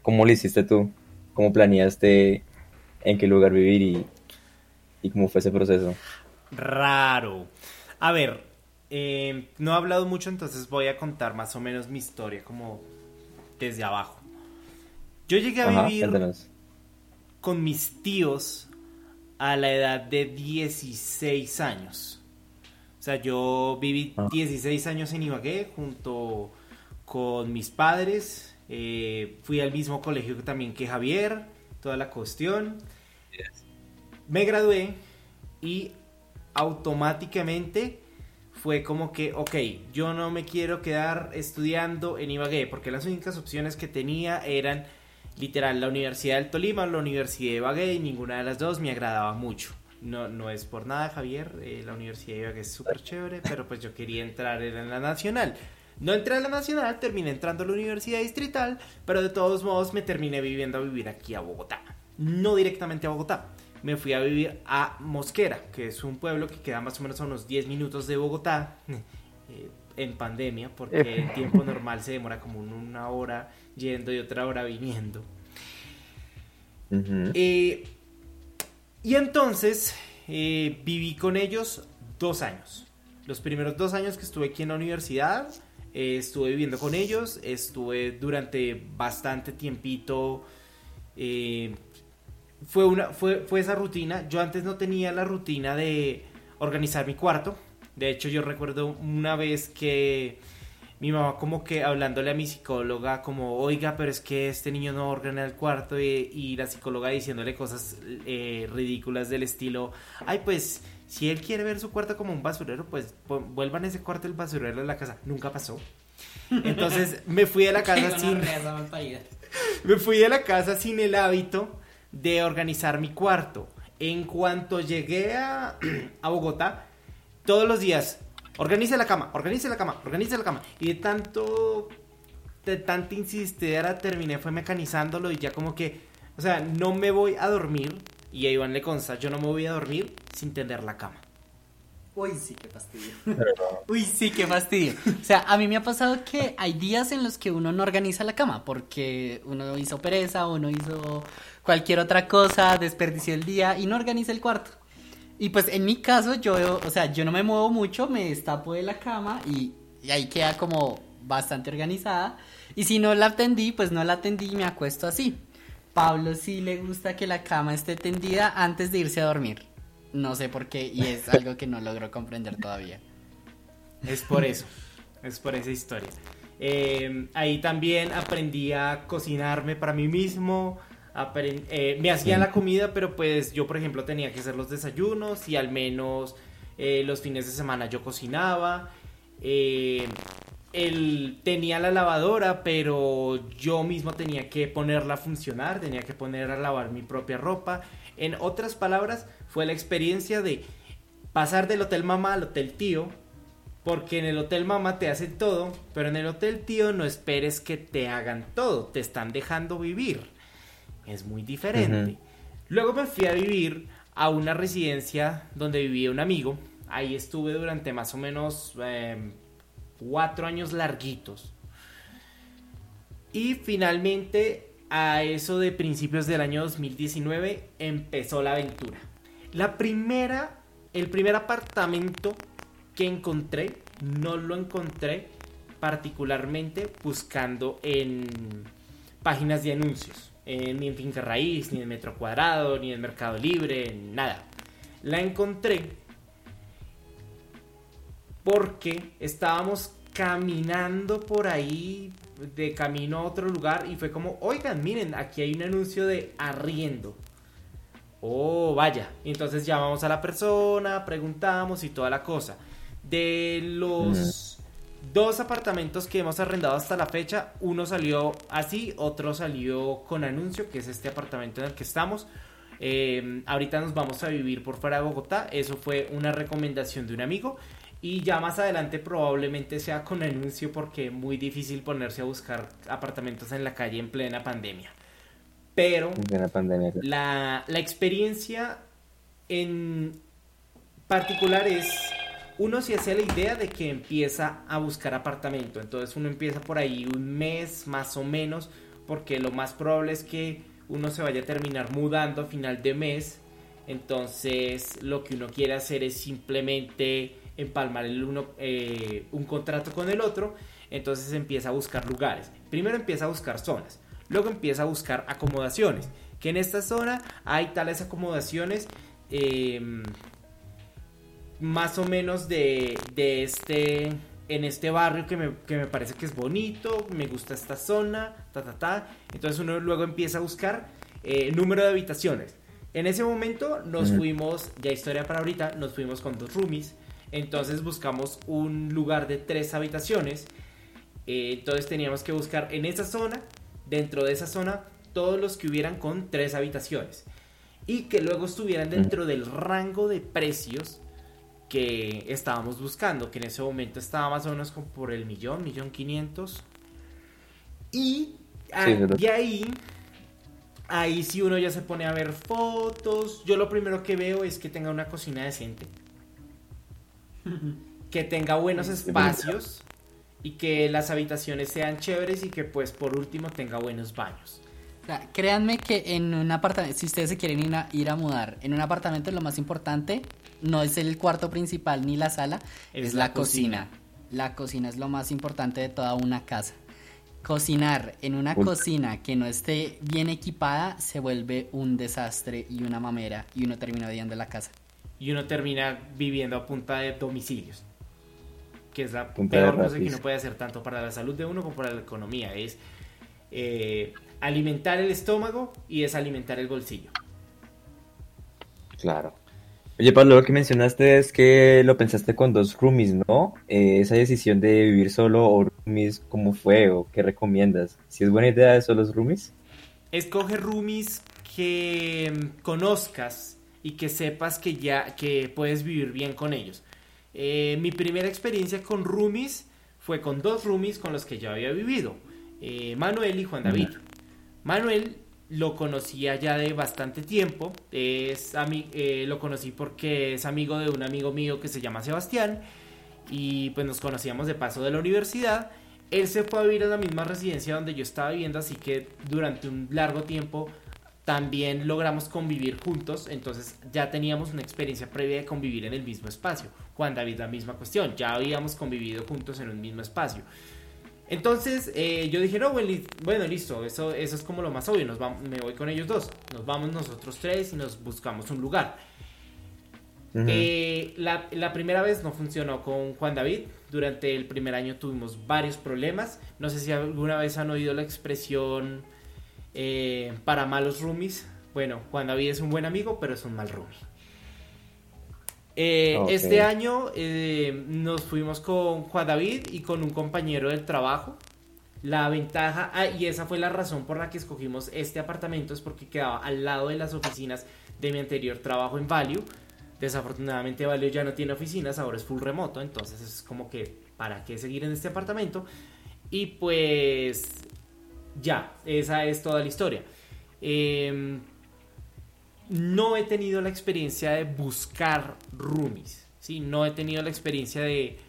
Speaker 1: ¿cómo lo hiciste tú? ¿Cómo planeaste en qué lugar vivir y, y cómo fue ese proceso?
Speaker 3: Raro. A ver, eh, no he hablado mucho, entonces voy a contar más o menos mi historia como desde abajo. Yo llegué a vivir con mis tíos a la edad de 16 años. O sea, yo viví 16 ah. años en Ibagué junto con mis padres. Eh, fui al mismo colegio también que Javier, toda la cuestión. Me gradué y automáticamente fue como que, ok, yo no me quiero quedar estudiando en Ibagué, porque las únicas opciones que tenía eran literal la Universidad del Tolima o la Universidad de Ibagué, y ninguna de las dos me agradaba mucho. No, no es por nada, Javier, eh, la Universidad de Ibagué es súper chévere, pero pues yo quería entrar en la Nacional. No entré a la Nacional, terminé entrando a la Universidad Distrital, pero de todos modos me terminé viviendo a vivir aquí a Bogotá. No directamente a Bogotá me fui a vivir a Mosquera, que es un pueblo que queda más o menos a unos 10 minutos de Bogotá, eh, en pandemia, porque en tiempo normal se demora como una hora yendo y otra hora viniendo. Eh, y entonces eh, viví con ellos dos años. Los primeros dos años que estuve aquí en la universidad, estuve viviendo con ellos, estuve durante bastante tiempito fue, una, fue, fue esa rutina. Yo antes no tenía la rutina de organizar mi cuarto. De hecho, yo recuerdo una vez que mi mamá como que hablándole a mi psicóloga como, oiga, pero es que este niño no ordena el cuarto y, la psicóloga diciéndole cosas eh, ridículas del estilo, ay, pues si él quiere ver su cuarto como un basurero, pues vuelvan ese cuarto el basurero de la casa. Nunca pasó. Entonces me fui a la casa sin... me fui a la casa sin el hábito de organizar mi cuarto. En cuanto llegué a, Bogotá, todos los días, organice la cama, organice la cama, organice la cama. Y de tanto, de tanta insistera, terminé fue mecanizándolo y ya como que, o sea, no me voy a dormir, y a Iván le consta, yo no me voy a dormir sin tender la cama.
Speaker 2: Uy, sí, qué fastidio. Uy, sí, qué fastidio. O sea, a mí me ha pasado que hay días en los que uno no organiza la cama porque uno hizo pereza, uno hizo cualquier otra cosa, desperdició el día y no organiza el cuarto. Y pues en mi caso, yo, o sea, yo no me muevo mucho, me destapo de la cama y, ahí queda como bastante organizada. Y si no la atendí, pues no la atendí y me acuesto así. Pablo sí le gusta que la cama esté tendida antes de irse a dormir. No sé por qué y es algo que no logro comprender todavía.
Speaker 3: Es por eso, es por esa historia. Eh, ahí también aprendí a cocinarme para mí mismo, eh, me hacían la comida, pero pues yo, por ejemplo, tenía que hacer los desayunos y al menos eh, los fines de semana yo cocinaba. Él tenía la lavadora, pero yo mismo tenía que ponerla a funcionar, tenía que poner a lavar mi propia ropa. En otras palabras, fue la experiencia de pasar del hotel mamá al hotel tío, porque en el hotel mamá te hacen todo, pero en el hotel tío no esperes que te hagan todo, te están dejando vivir es muy diferente. Luego me fui a vivir a una residencia donde vivía un amigo. Ahí estuve durante más o menos em, cuatro años larguitos. Y finalmente, a eso de principios del año 2019, empezó la aventura. La primera, el primer apartamento que encontré, no lo encontré particularmente buscando en páginas de anuncios. Eh, ni en Finca Raíz, ni en Metro Cuadrado, ni en Mercado Libre, nada. La encontré porque estábamos caminando por ahí de camino a otro lugar y fue como, oigan, miren, aquí hay un anuncio de arriendo. Oh, vaya. Entonces llamamos a la persona, preguntamos y toda la cosa. De los dos apartamentos que hemos arrendado hasta la fecha, uno salió así, otro salió con anuncio, que es este apartamento en el que estamos. Eh, ahorita nos vamos a vivir por fuera de Bogotá. Eso fue una recomendación de un amigo. Y ya más adelante probablemente sea con anuncio porque es muy difícil ponerse a buscar apartamentos en la calle en plena pandemia. Pero
Speaker 1: pandemia.
Speaker 3: La, la experiencia en particular es, uno se hace la idea de que empieza a buscar apartamento. Entonces uno empieza por ahí un mes más o menos porque lo más probable es que uno se vaya a terminar mudando a final de mes. Entonces lo que uno quiere hacer es simplemente empalmar el uno, eh, un contrato con el otro, entonces empieza a buscar lugares. Primero empieza a buscar zonas, luego empieza a buscar acomodaciones, que en esta zona hay tales acomodaciones em, más o menos de, de, este en este barrio que me, que me, parece que es bonito, me gusta esta zona, ta ta ta. Entonces uno luego empieza a buscar eh, número de habitaciones. En ese momento nos fuimos, ya historia para ahorita, nos fuimos con dos roomies entonces buscamos un lugar de tres habitaciones. Eh, entonces teníamos que buscar en esa zona, dentro de esa zona, todos los que hubieran con tres habitaciones. Y que luego estuvieran dentro del rango de precios que estábamos buscando, que en ese momento estaba más o menos como por el millón, millón quinientos. Y de ahí, ahí si uno ya se pone a ver fotos. Yo lo primero que veo es que tenga una cocina decente que tenga buenos espacios y que las habitaciones sean chéveres y que pues por último tenga buenos baños.
Speaker 2: créanme que en un apartamento, si ustedes se quieren ir a, ir a, mudar, en un apartamento lo más importante no es el cuarto principal ni la sala, es, la, cocina. La cocina es lo más importante de toda una casa. Cocinar en una cocina que no esté bien equipada se vuelve un desastre y una mamera y uno termina odiando la casa
Speaker 3: y uno termina viviendo a punta de domicilios. Que es la peor cosa que uno puede hacer tanto para la salud de uno como para la economía. Es eh, alimentar el estómago y es alimentar el bolsillo.
Speaker 1: Claro. Oye, Pablo, lo que mencionaste es que lo pensaste con dos roomies, ¿no? Eh, esa decisión de vivir solo o roomies, ¿cómo fue o qué recomiendas? ¿Si es buena idea eso los roomies?
Speaker 3: Escoge roomies que mm, conozcas y que sepas que ya que puedes vivir bien con ellos. Eh, mi primera experiencia con roomies fue con dos roomies con los que ya había vivido, eh, Manuel y Juan David. Manuel lo conocía ya de bastante tiempo, es eh, lo conocí porque es amigo de un amigo mío que se llama Sebastián y pues nos conocíamos de paso de la universidad. Él se fue a vivir a la misma residencia donde yo estaba viviendo, así que durante un largo tiempo también logramos convivir juntos, entonces ya teníamos una experiencia previa de convivir en el mismo espacio. Juan David la misma cuestión, ya habíamos convivido juntos en un mismo espacio. Entonces eh, yo dije, no, bueno, listo, eso, eso es como lo más obvio, nos me voy con ellos dos, nos vamos nosotros tres y nos buscamos un lugar. Eh, la, la, primera vez no funcionó con Juan David, durante el primer año tuvimos varios problemas, no sé si alguna vez han oído la expresión eh, para malos roomies, bueno, Juan David es un buen amigo, pero es un mal roomie. Eh, este año eh, nos fuimos con Juan David y con un compañero del trabajo. La ventaja, ah, y esa fue la razón por la que escogimos este apartamento, es porque quedaba al lado de las oficinas de mi anterior trabajo en Value. Desafortunadamente Value ya no tiene oficinas, ahora es full remoto, entonces es como que, ¿para qué seguir en este apartamento? Y pues ya, esa es toda la historia. Em, no he tenido la experiencia de buscar roomies, ¿sí? No he tenido la experiencia de...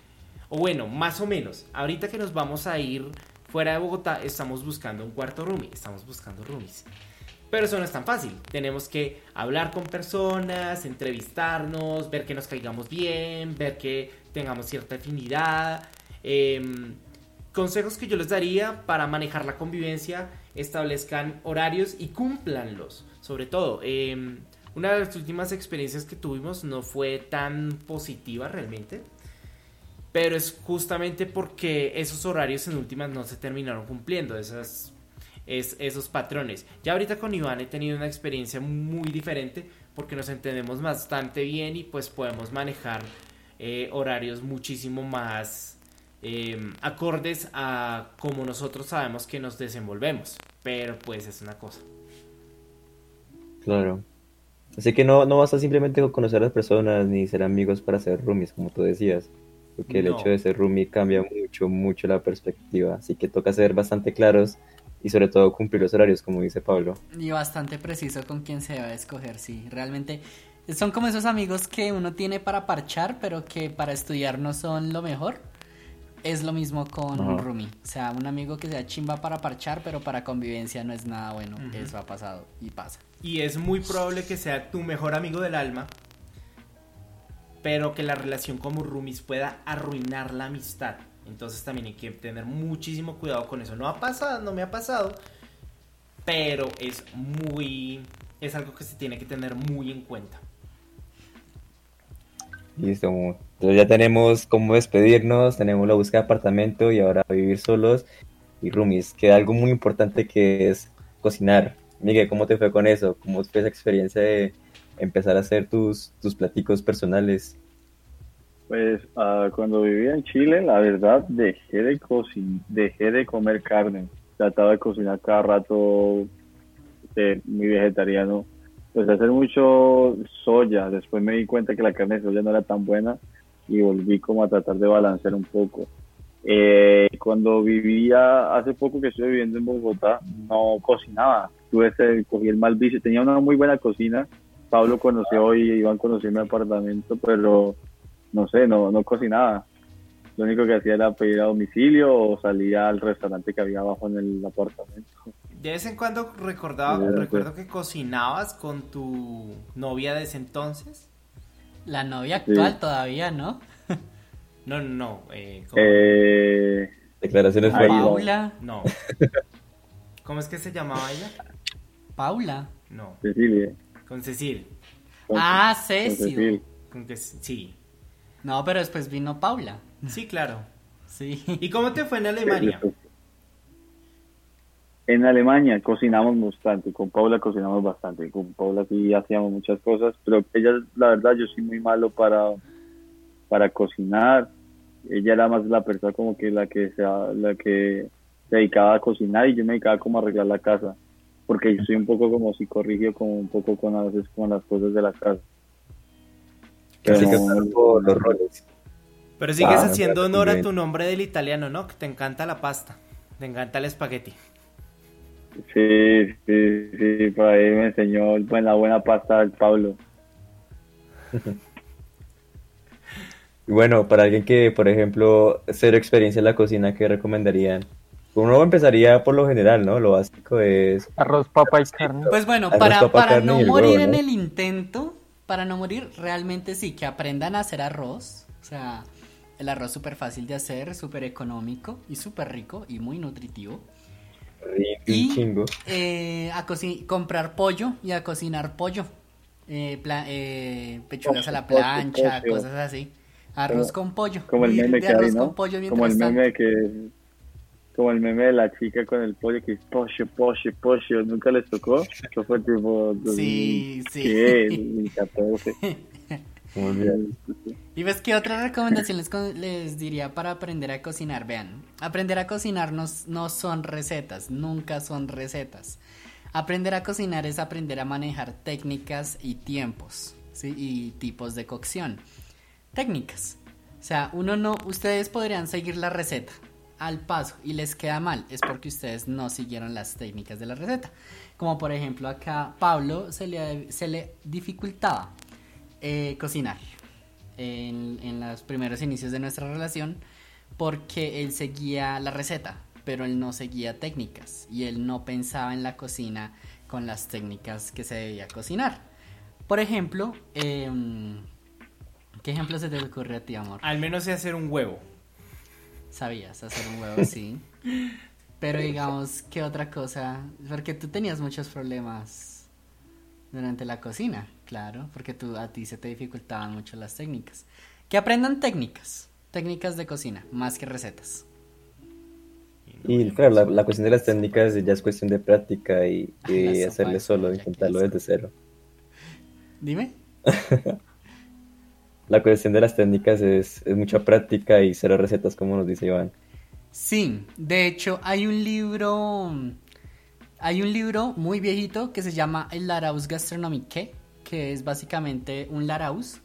Speaker 3: O bueno, más o menos. Ahorita que nos vamos a ir fuera de Bogotá, estamos buscando un cuarto roomie, estamos buscando roomies. Pero eso no es tan fácil. Tenemos que hablar con personas, entrevistarnos, ver que nos caigamos bien, ver que tengamos cierta afinidad. Eh, Consejos que yo les daría para manejar la convivencia, establezcan horarios y cúmplanlos. Sobre todo, em, Una de las últimas experiencias que tuvimos no fue tan positiva realmente. Pero es justamente porque esos horarios en últimas no se terminaron cumpliendo, esas, es, esos patrones. Ya ahorita con Iván he tenido una experiencia muy diferente porque nos entendemos bastante bien y pues podemos manejar eh, horarios muchísimo más em, acordes a como nosotros sabemos que nos desenvolvemos. Pero pues es una cosa.
Speaker 1: Claro. Así que no, no basta simplemente conocer a las personas ni ser amigos para ser roomies, como tú decías. Porque el hecho de ser roomie cambia mucho, mucho la perspectiva. Así que toca ser bastante claros y sobre todo cumplir los horarios, como dice Pablo.
Speaker 2: Y bastante preciso con quién se debe escoger, sí. Realmente son como esos amigos que uno tiene para parchar, pero que para estudiar no son lo mejor. Es lo mismo con un roomie. O sea, un amigo que sea chimba para parchar, pero para convivencia no es nada bueno. Eso ha pasado y pasa.
Speaker 3: Y es muy probable que sea tu mejor amigo del alma, pero que la relación como roomies pueda arruinar la amistad. Entonces también hay que tener muchísimo cuidado con eso. No ha pasado, no me ha pasado, pero es muy es algo que se tiene que tener muy en cuenta.
Speaker 1: Listo. Entonces ya tenemos cómo despedirnos, tenemos la búsqueda de apartamento y ahora vivir solos y roomies. Queda algo muy importante que es cocinar. Miguel, ¿cómo te fue con eso? ¿Cómo fue esa experiencia de empezar a hacer tus, tus platicos personales?
Speaker 4: Pues uh, cuando vivía en Chile, la verdad, dejé de, dejé de comer carne. Trataba de cocinar cada rato, eh, muy vegetariano. Pues hacer mucho soya. Después me di cuenta que la carne de soya no era tan buena y volví como a tratar de balancear un poco. Eh, cuando vivía, hace poco que estoy viviendo en Bogotá, no cocinaba. Tuve ese, cogí el mal vicio. Tenía una muy buena cocina, Pablo conoció y Iván conoció mi apartamento, pero no sé, no, no cocinaba. Lo único que hacía era pedir a domicilio o salía al restaurante que había abajo en el apartamento.
Speaker 3: De vez en cuando recordaba, recuerdo que cocinabas con tu novia de ese entonces.
Speaker 2: La novia actual todavía, ¿no?
Speaker 3: no, no, eh,
Speaker 1: eh Declaraciones
Speaker 2: Paula.
Speaker 3: No. ¿Cómo es que se llamaba ella?
Speaker 2: Paula.
Speaker 3: No.
Speaker 4: Cecilia.
Speaker 3: Con Cecil.
Speaker 2: ah, Cecil.
Speaker 3: Con que, sí.
Speaker 2: No, pero después vino Paula.
Speaker 3: Sí, claro.
Speaker 2: Sí.
Speaker 3: ¿Y cómo te fue en Alemania?
Speaker 4: En Alemania cocinamos bastante, con Paula cocinamos bastante, con Paula sí hacíamos muchas cosas, pero ella, la verdad, yo soy muy malo para, para cocinar. Ella era más la persona como que la que se, la que se dedicaba a cocinar y yo me dedicaba como a arreglar la casa porque yo soy un poco como psicorrigio, como un poco con a veces con las cosas de la casa.
Speaker 1: Pero los roles.
Speaker 3: Pero sigues ah, haciendo honor a tu nombre del italiano, ¿no? Que te encanta la pasta, te encanta el espagueti.
Speaker 4: Sí, sí, sí, por ahí me enseñó la buena pasta del Pablo.
Speaker 1: bueno, para alguien que, por ejemplo, cero experiencia en la cocina, ¿qué recomendarían? Uno empezaría por lo general, ¿no? Lo básico es...
Speaker 5: Arroz, papa y carne.
Speaker 2: Pues bueno, para, para no morir en el intento, para no morir, realmente sí, que aprendan a hacer arroz. O sea, el arroz súper fácil de hacer, súper económico y súper rico y muy nutritivo.
Speaker 1: Y chingo.
Speaker 2: Eh, a comprar pollo y a cocinar pollo. Eh, eh, pechugas a la plancha, cosas así. Arroz con pollo.
Speaker 4: Como el meme que hay, ¿no? Como el meme que como el meme de la chica con el pollo que es pollo, pollo, pollo, nunca les tocó. Eso fue tipo.
Speaker 2: Sí, sí.
Speaker 4: ¿Qué?
Speaker 2: Muy bien. Y ves que otra recomendación les, diría para aprender a cocinar. Vean, aprender a cocinar no, no son recetas, nunca son recetas. Aprender a cocinar es aprender a manejar técnicas y tiempos. Y tipos de cocción. Técnicas. O sea, uno no, ustedes podrían seguir la receta, al paso y les queda mal, es porque ustedes no siguieron las técnicas de la receta. Como por ejemplo acá Pablo se le, se le dificultaba eh, cocinar en, en los primeros inicios de nuestra relación porque él seguía la receta, pero él no seguía técnicas y él no pensaba en la cocina con las técnicas que se debía cocinar. Por ejemplo, em, ¿qué ejemplo se te ocurre a ti, amor?
Speaker 3: Al menos sé hacer un huevo.
Speaker 2: Sabías hacer un huevo, sí. Pero digamos, ¿qué otra cosa? Porque tú tenías muchos problemas durante la cocina. Claro, porque tú, a ti se te dificultaban mucho las técnicas. Que aprendan técnicas, técnicas de cocina, más que recetas.
Speaker 1: Y claro, la, cuestión de las técnicas ya es cuestión de práctica y, hacerle solo, intentarlo desde cero.
Speaker 2: Dime.
Speaker 1: la cuestión de las técnicas es, es, mucha práctica y cero recetas, como nos dice Iván.
Speaker 2: Sí, de hecho hay un libro, hay un libro muy viejito que se llama El Laraus Gastronomique, que es básicamente un Laraus,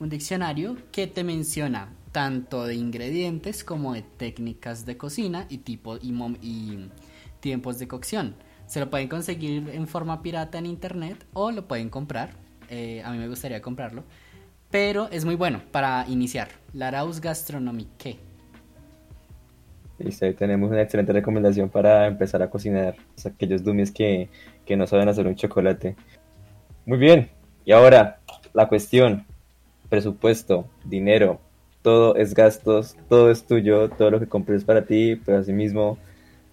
Speaker 2: un diccionario que te menciona tanto de ingredientes como de técnicas de cocina y, tipo, y, tiempos de cocción. Se lo pueden conseguir en forma pirata en internet o lo pueden comprar. Eh, a mí me gustaría comprarlo. Pero es muy bueno para iniciar. Laraus Gastronomique.
Speaker 1: Listo, ahí tenemos una excelente recomendación para empezar a cocinar. aquellos dummies que, que no saben hacer un chocolate. Muy bien. Y ahora, la cuestión. Presupuesto, dinero, todo es gastos, todo es tuyo, todo lo que compres para ti, pero asimismo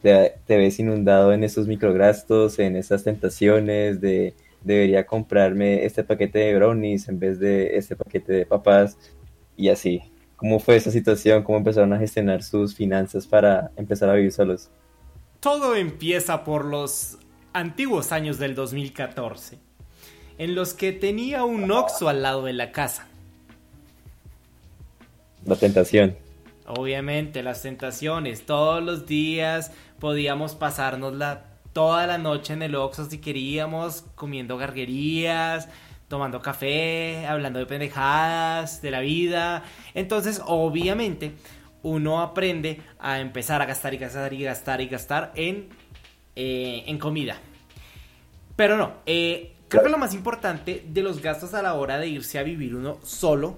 Speaker 1: te, te ves inundado en esos microgastos, en esas tentaciones de debería comprarme este paquete de brownies en vez de este paquete de papas y así. ¿Cómo fue esa situación? ¿Cómo empezaron a gestionar sus finanzas para empezar a vivir solos?
Speaker 3: Todo empieza por los antiguos años del 2014, en los que tenía un Oxxo al lado de la casa.
Speaker 1: La tentación.
Speaker 3: Obviamente, las tentaciones. Todos los días podíamos pasarnos la, toda la noche en el Oxxo si queríamos, comiendo garguerías, tomando café, hablando de pendejadas, de la vida. Entonces, obviamente, uno aprende a empezar a gastar y gastar y gastar y gastar en, eh, en comida. Pero no, eh, creo que lo más importante de los gastos a la hora de irse a vivir uno solo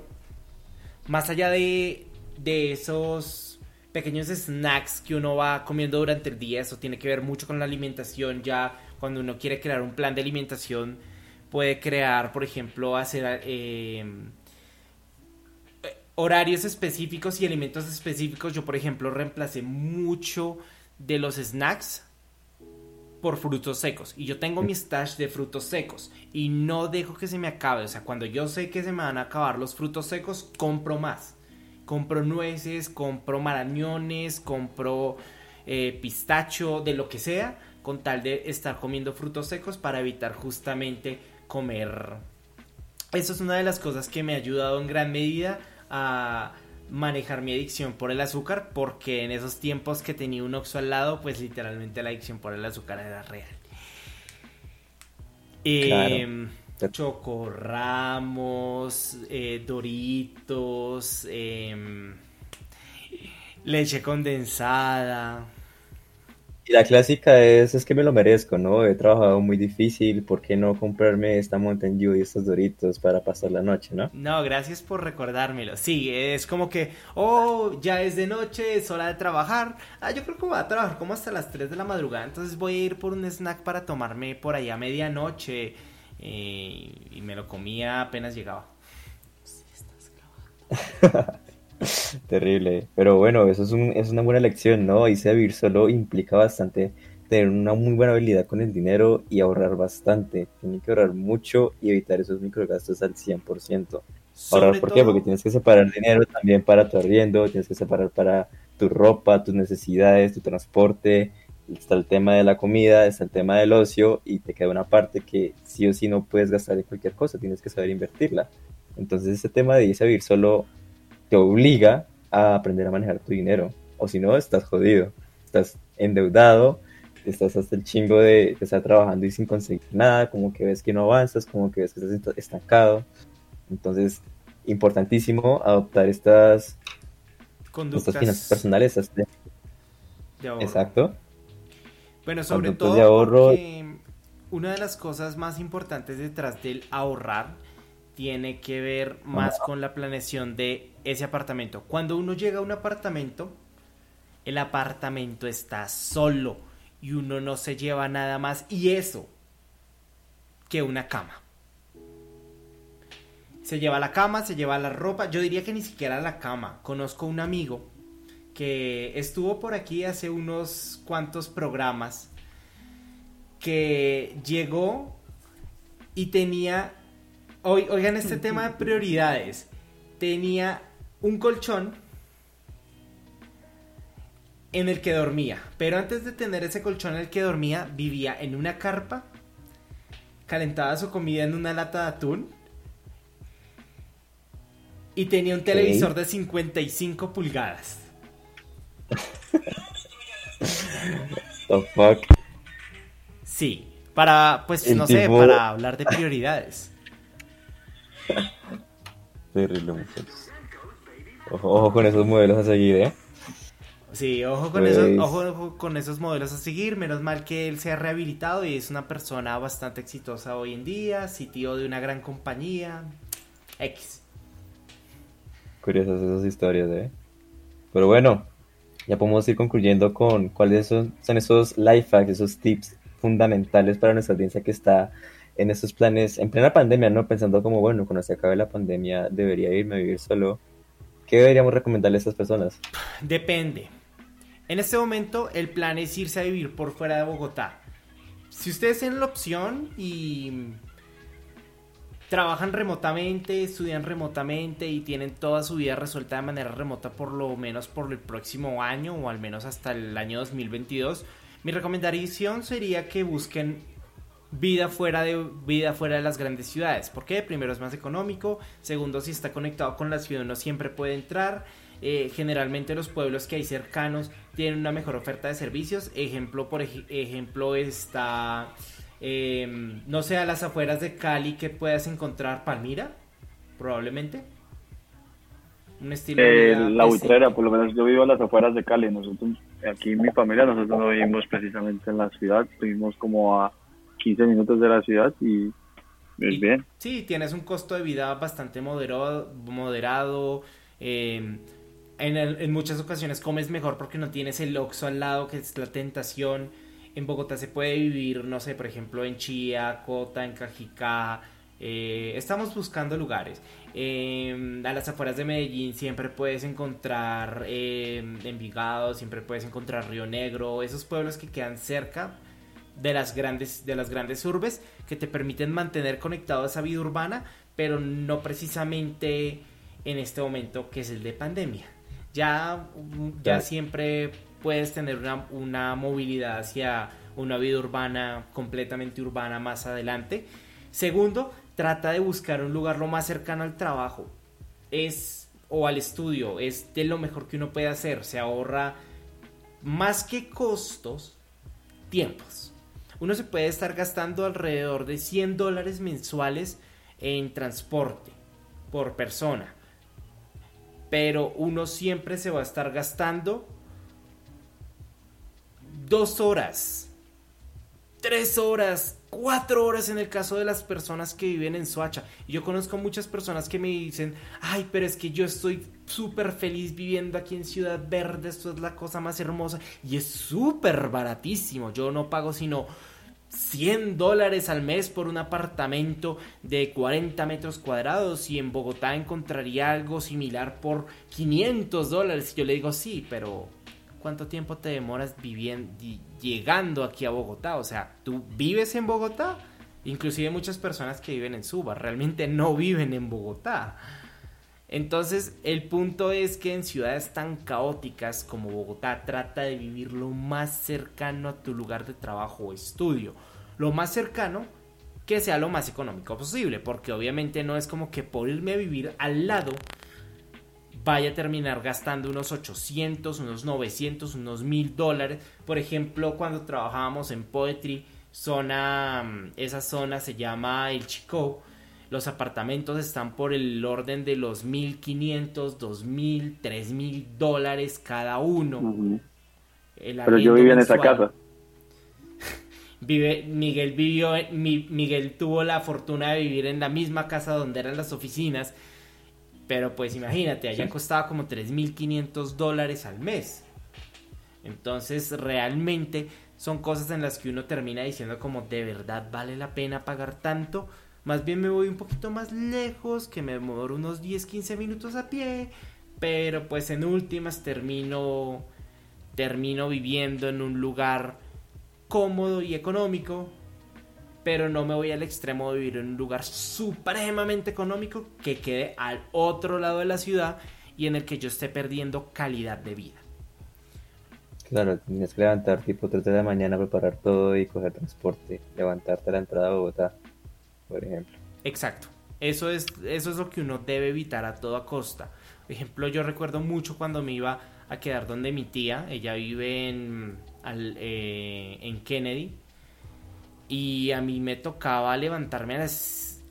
Speaker 3: más allá de, de esos pequeños snacks que uno va comiendo durante el día, eso tiene que ver mucho con la alimentación, ya cuando uno quiere crear un plan de alimentación, puede crear, por ejemplo, hacer em, horarios específicos y alimentos específicos. Yo, por ejemplo, reemplacé mucho de los snacks por frutos secos. Y yo tengo mi stash de frutos secos y no dejo que se me acabe. O sea, cuando yo sé que se me van a acabar los frutos secos, compro más. Compro nueces, compro marañones, compro eh, pistacho, de lo que sea, con tal de estar comiendo frutos secos para evitar justamente comer. Eso es una de las cosas que me ha ayudado en gran medida a manejar mi adicción por el azúcar porque en esos tiempos que tenía un oxo al lado pues literalmente la adicción por el azúcar era real. Eh, chocorramos eh, doritos em, leche condensada
Speaker 1: y la clásica es, es que me lo merezco, ¿no? He trabajado muy difícil, ¿por qué no comprarme esta Mountain Dew y estos Doritos para pasar la noche, ¿no?
Speaker 3: No, gracias por recordármelo. Sí, es como que, oh, ya es de noche, es hora de trabajar. Ah, yo creo que voy a trabajar como hasta las 3 de la madrugada, entonces voy a ir por un snack para tomarme por ahí a medianoche. Eh, y me lo comía apenas llegaba. Sí,
Speaker 1: estás grabando. Terrible. Pero bueno, eso es, un, es una buena lección, ¿no? Y vivir solo implica bastante tener una muy buena habilidad con el dinero y ahorrar bastante. Tienes que ahorrar mucho y evitar esos microgastos al 100%. ¿Ahorrar por qué? Porque tienes que separar dinero también para tu arriendo, tienes que separar para tu ropa, tus necesidades, tu transporte. Está el tema de la comida, está el tema del ocio y te queda una parte que sí o sí no puedes gastar en cualquier cosa, tienes que saber invertirla. Entonces ese tema de irse a vivir solo te obliga a aprender a manejar tu dinero. O si no, estás jodido. Estás endeudado, estás hasta el chingo de estar trabajando y sin conseguir nada, como que ves que no avanzas, como que ves que estás estancado. Entonces, importantísimo adoptar estas,
Speaker 3: conductas
Speaker 1: finanzas personales. Exacto.
Speaker 3: Bueno, sobre todo de ahorro. una de las cosas más importantes detrás del ahorrar tiene que ver más con la planeación de ese apartamento. Cuando uno llega a un apartamento, el apartamento está solo y uno no se lleva nada más y eso que una cama. Se lleva la cama, se lleva la ropa, yo diría que ni siquiera la cama. Conozco un amigo que estuvo por aquí hace unos cuantos programas que llegó y tenía oigan este tema de prioridades. Tenía un colchón en el que dormía. Pero antes de tener ese colchón en el que dormía, vivía en una carpa, calentaba su comida en una lata de atún y tenía un televisor de 55 pulgadas.
Speaker 1: The fuck.
Speaker 3: Sí, para, pues, no sé, para hablar de prioridades.
Speaker 1: Terrible, muchachos. Ojo, ojo con esos modelos a seguir, ¿eh?
Speaker 3: Sí, ojo con, esos, pues ojo con esos modelos a seguir. Menos mal que él se ha rehabilitado y es una persona bastante exitosa hoy en día, sitio de una gran compañía. X.
Speaker 1: Curiosas esas historias, ¿eh? Pero bueno, ya podemos ir concluyendo con cuáles son, son esos life hacks, esos tips fundamentales para nuestra audiencia que está en estos planes en plena pandemia, ¿no? Pensando como, bueno, cuando se acabe la pandemia debería irme a vivir solo. ¿Qué deberíamos recomendarle a estas personas?
Speaker 3: Depende. En este momento el plan es irse a vivir por fuera de Bogotá. Si ustedes tienen la opción y trabajan remotamente, estudian remotamente y tienen toda su vida resuelta de manera remota por lo menos por el próximo año o al menos hasta el año 2022, mi recomendación sería que busquen vida fuera de vida fuera de las grandes ciudades. ¿Por qué? Primero es más económico, segundo si está conectado con la ciudad uno siempre puede entrar. Eh, generalmente los pueblos que hay cercanos tienen una mejor oferta de servicios. Ejemplo, por ejemplo, está Em, no sé, a las afueras de Cali que puedas encontrar Palmira, probablemente.
Speaker 4: Un estilo eh, La Buitrera, por lo menos yo vivo a las afueras de Cali. Nosotros, aquí mi familia, nosotros no vivimos precisamente en la ciudad, vivimos como a 15 minutos de la ciudad y es bien.
Speaker 3: Sí, tienes un costo de vida bastante moderado. moderado em, en, en, muchas ocasiones comes mejor porque no tienes el oxo al lado, que es la tentación en Bogotá se puede vivir, no sé, por ejemplo, en Chía, Cota, en Cajicá. Eh, estamos buscando lugares. Em, a las afueras de Medellín siempre puedes encontrar eh, Envigado, siempre puedes encontrar Río Negro, esos pueblos que quedan cerca de las grandes, de las grandes urbes que te permiten mantener conectado a esa vida urbana, pero no precisamente en este momento que es el de pandemia. Ya, ya siempre puedes tener una, movilidad hacia una vida urbana, completamente urbana más adelante. Segundo, trata de buscar un lugar lo más cercano al trabajo. Es o al estudio, es de lo mejor que uno puede hacer, se ahorra más que costos, tiempos. Uno se puede estar gastando alrededor de 100 dólares mensuales en transporte por persona. Pero uno siempre se va a estar gastando dos horas, tres horas, cuatro horas en el caso de las personas que viven en Soacha. Yo conozco muchas personas que me dicen, ay, pero es que yo estoy súper feliz viviendo aquí en Ciudad Verde, esto es la cosa más hermosa. Y es súper baratísimo, yo no pago sino 100 dólares al mes por un apartamento de 40 metros cuadrados y en Bogotá encontraría algo similar por 500 dólares. Yo le digo, sí, pero cuánto tiempo te demoras viviendo, llegando aquí a Bogotá. O sea, tú vives en Bogotá. Inclusive muchas personas que viven en Suba realmente no viven en Bogotá. Entonces, el punto es que en ciudades tan caóticas como Bogotá trata de vivir lo más cercano a tu lugar de trabajo o estudio. Lo más cercano que sea lo más económico posible, porque obviamente no es como que por irme a vivir al lado vaya a terminar gastando unos 800, unos 900, unos 1000 dólares. Por ejemplo, cuando trabajábamos en Poetry, zona, mm, esa zona se llama El Chico. Los apartamentos están por el orden de los 1500, 2000, 3000 dólares cada uno.
Speaker 4: Pero yo vivía en esa casa.
Speaker 3: Vive, Miguel vivió, Miguel tuvo la fortuna de vivir en la misma casa donde eran las oficinas pero pues imagínate, allá costaba como 3.500 dólares al mes. Entonces realmente son cosas en las que uno termina diciendo como de verdad vale la pena pagar tanto. Más bien me voy un poquito más lejos, que me demoro unos 10, 15 minutos a pie. Pero pues en últimas termino, termino viviendo en un lugar cómodo y económico. Pero no me voy al extremo de vivir en un lugar supremamente económico que quede al otro lado de la ciudad y en el que yo esté perdiendo calidad de vida.
Speaker 1: Claro, tienes que levantar tipo 3 de la mañana, preparar todo y coger transporte, levantarte a la entrada de Bogotá, por ejemplo.
Speaker 3: Exacto. Eso es, eso es lo que uno debe evitar a toda costa. Por ejemplo, yo recuerdo mucho cuando me iba a quedar donde mi tía, ella vive en, eh, en Kennedy, y a mí me tocaba levantarme a las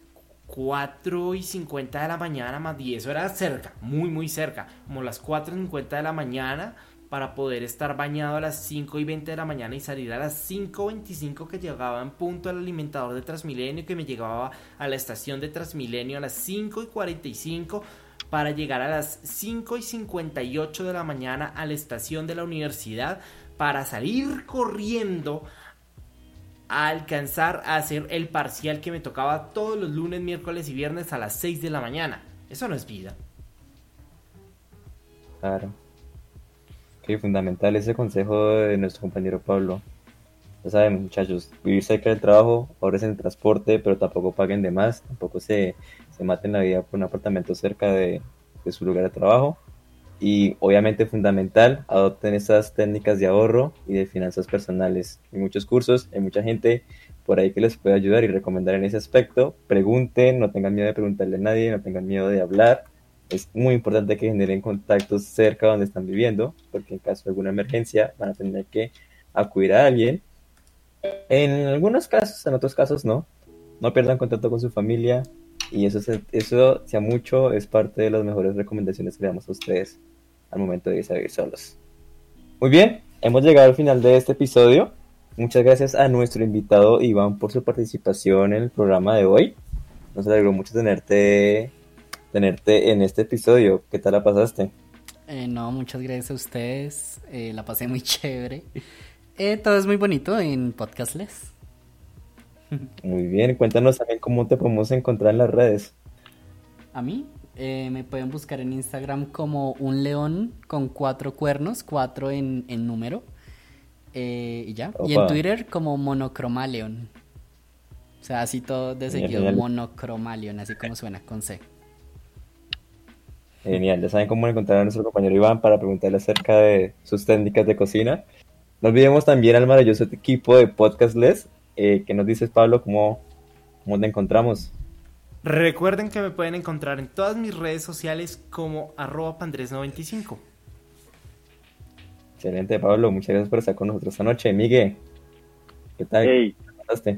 Speaker 3: 4 y 50 de la mañana más 10. Eso era cerca, muy, muy cerca. Como las 4 y 50 de la mañana para poder estar bañado a las 5 y 20 de la mañana y salir a las 5.25 que llegaba en punto al alimentador de Transmilenio que me llegaba a la estación de Transmilenio a las 5 y 45 para llegar a las 5 y 58 de la mañana a la estación de la universidad para salir corriendo alcanzar a hacer el parcial que me tocaba todos los lunes, miércoles y viernes a las 6 de la mañana. Eso no es vida.
Speaker 1: Claro. Qué fundamental ese consejo de nuestro compañero Pablo. Ya saben, muchachos, vivir cerca del trabajo, ahorren el transporte, pero tampoco paguen de más, tampoco se, se maten la vida por un apartamento cerca de, de su lugar de trabajo y obviamente fundamental, adopten estas técnicas de ahorro y de finanzas personales. Hay muchos cursos, hay mucha gente por ahí que les puede ayudar y recomendar en ese aspecto. Pregunten, no tengan miedo de preguntarle a nadie, no tengan miedo de hablar. Es muy importante que generen contactos cerca donde están viviendo, porque en caso de alguna emergencia van a tener que acudir a alguien. En algunos casos, en otros casos no. No pierdan contacto con su familia, y eso, eso, sea mucho, es parte de las mejores recomendaciones que le damos a ustedes al momento de vivir solos. Muy bien, hemos llegado al final de este episodio. Muchas gracias a nuestro invitado Iván por su participación en el programa de hoy. Nos alegró mucho tenerte, tenerte en este episodio. ¿Qué tal la pasaste?
Speaker 2: Eh, no, muchas gracias a ustedes. Eh, la pasé muy chévere. Eh, todo es muy bonito en Podcastless.
Speaker 1: Muy bien, cuéntanos también cómo te podemos encontrar en las redes.
Speaker 2: A mí eh, me pueden buscar en Instagram como un león con cuatro cuernos, cuatro en, número. Eh, y ya. Y en Twitter como monocromaleon. O sea, así todo de seguido, monocromaleon, así como suena con C.
Speaker 1: Genial, ya saben cómo encontrar a nuestro compañero Iván para preguntarle acerca de sus técnicas de cocina. No olvidemos también al maravilloso equipo de Podcastless eh, ¿Qué nos dices, Pablo? ¿Cómo, ¿Cómo te encontramos?
Speaker 3: Recuerden que me pueden encontrar en todas mis redes sociales como arroba pandres95.
Speaker 1: Excelente, Pablo. Muchas gracias por estar con nosotros esta noche. Miguel, ¿qué tal?
Speaker 4: Hey,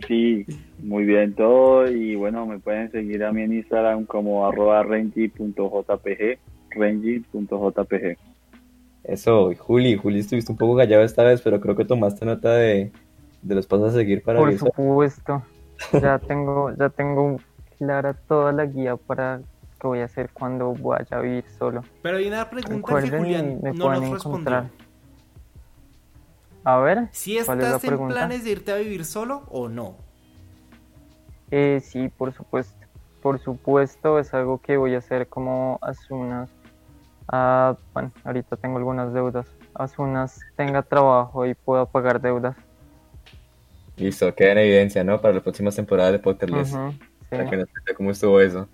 Speaker 4: sí, muy bien todo. Y bueno, me pueden seguir a mí en Instagram como arroba rengi.jpg.
Speaker 1: Eso, Juli, Juli, estuviste un poco callado esta vez, pero creo que tomaste nota de, de los pasos a seguir para
Speaker 5: Por supuesto. Ya tengo, ya tengo clara toda la guía para que voy a hacer cuando vaya a vivir solo.
Speaker 3: Pero hay una pregunta que Julián no nos respondió.
Speaker 5: A ver.
Speaker 3: Si estás en planes de irte a vivir solo o no.
Speaker 5: Eh, sí, por supuesto. Por supuesto, es algo que voy a hacer como hace unas. Ah, bueno, ahorita tengo algunas deudas. Hace unas tenga trabajo y pueda pagar deudas.
Speaker 1: Listo, queda en evidencia, ¿no? Para las próximas temporadas de Potterless. Para que cómo estuvo eso.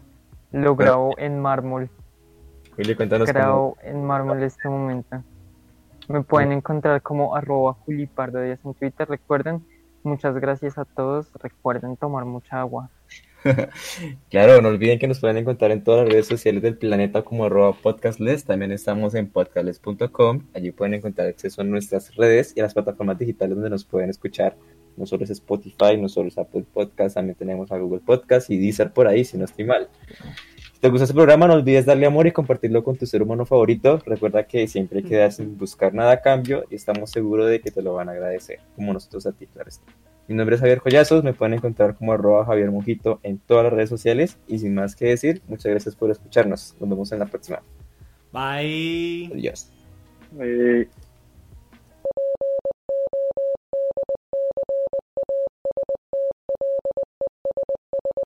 Speaker 5: Lo grabo en mármol.
Speaker 1: Willy, cuéntanos
Speaker 5: grabo en mármol este momento. Me pueden encontrar como arroba julipardo en Twitter. Recuerden, muchas gracias a todos. Recuerden tomar mucha agua.
Speaker 1: claro, no olviden que nos pueden encontrar en todas las redes sociales del planeta como arroba podcastless. También estamos en podcastless.com. Allí pueden encontrar acceso a nuestras redes y a las plataformas digitales donde nos pueden escuchar no solo es Spotify, no solo es Apple Podcast, también tenemos a Google Podcast y Deezer por ahí, si no estoy mal. Si te gusta este programa, no olvides darle amor y compartirlo con tu ser humano favorito. Recuerda que siempre hay que dar sin buscar nada a cambio y estamos seguros de que te lo van a agradecer, como nosotros a ti, claro Mi nombre es Javier Joyazos, me pueden encontrar como arroba Javier Mojito en todas las redes sociales y sin más que decir, muchas gracias por escucharnos. Nos vemos en la próxima.
Speaker 3: Bye.
Speaker 1: Adiós.
Speaker 4: Bye.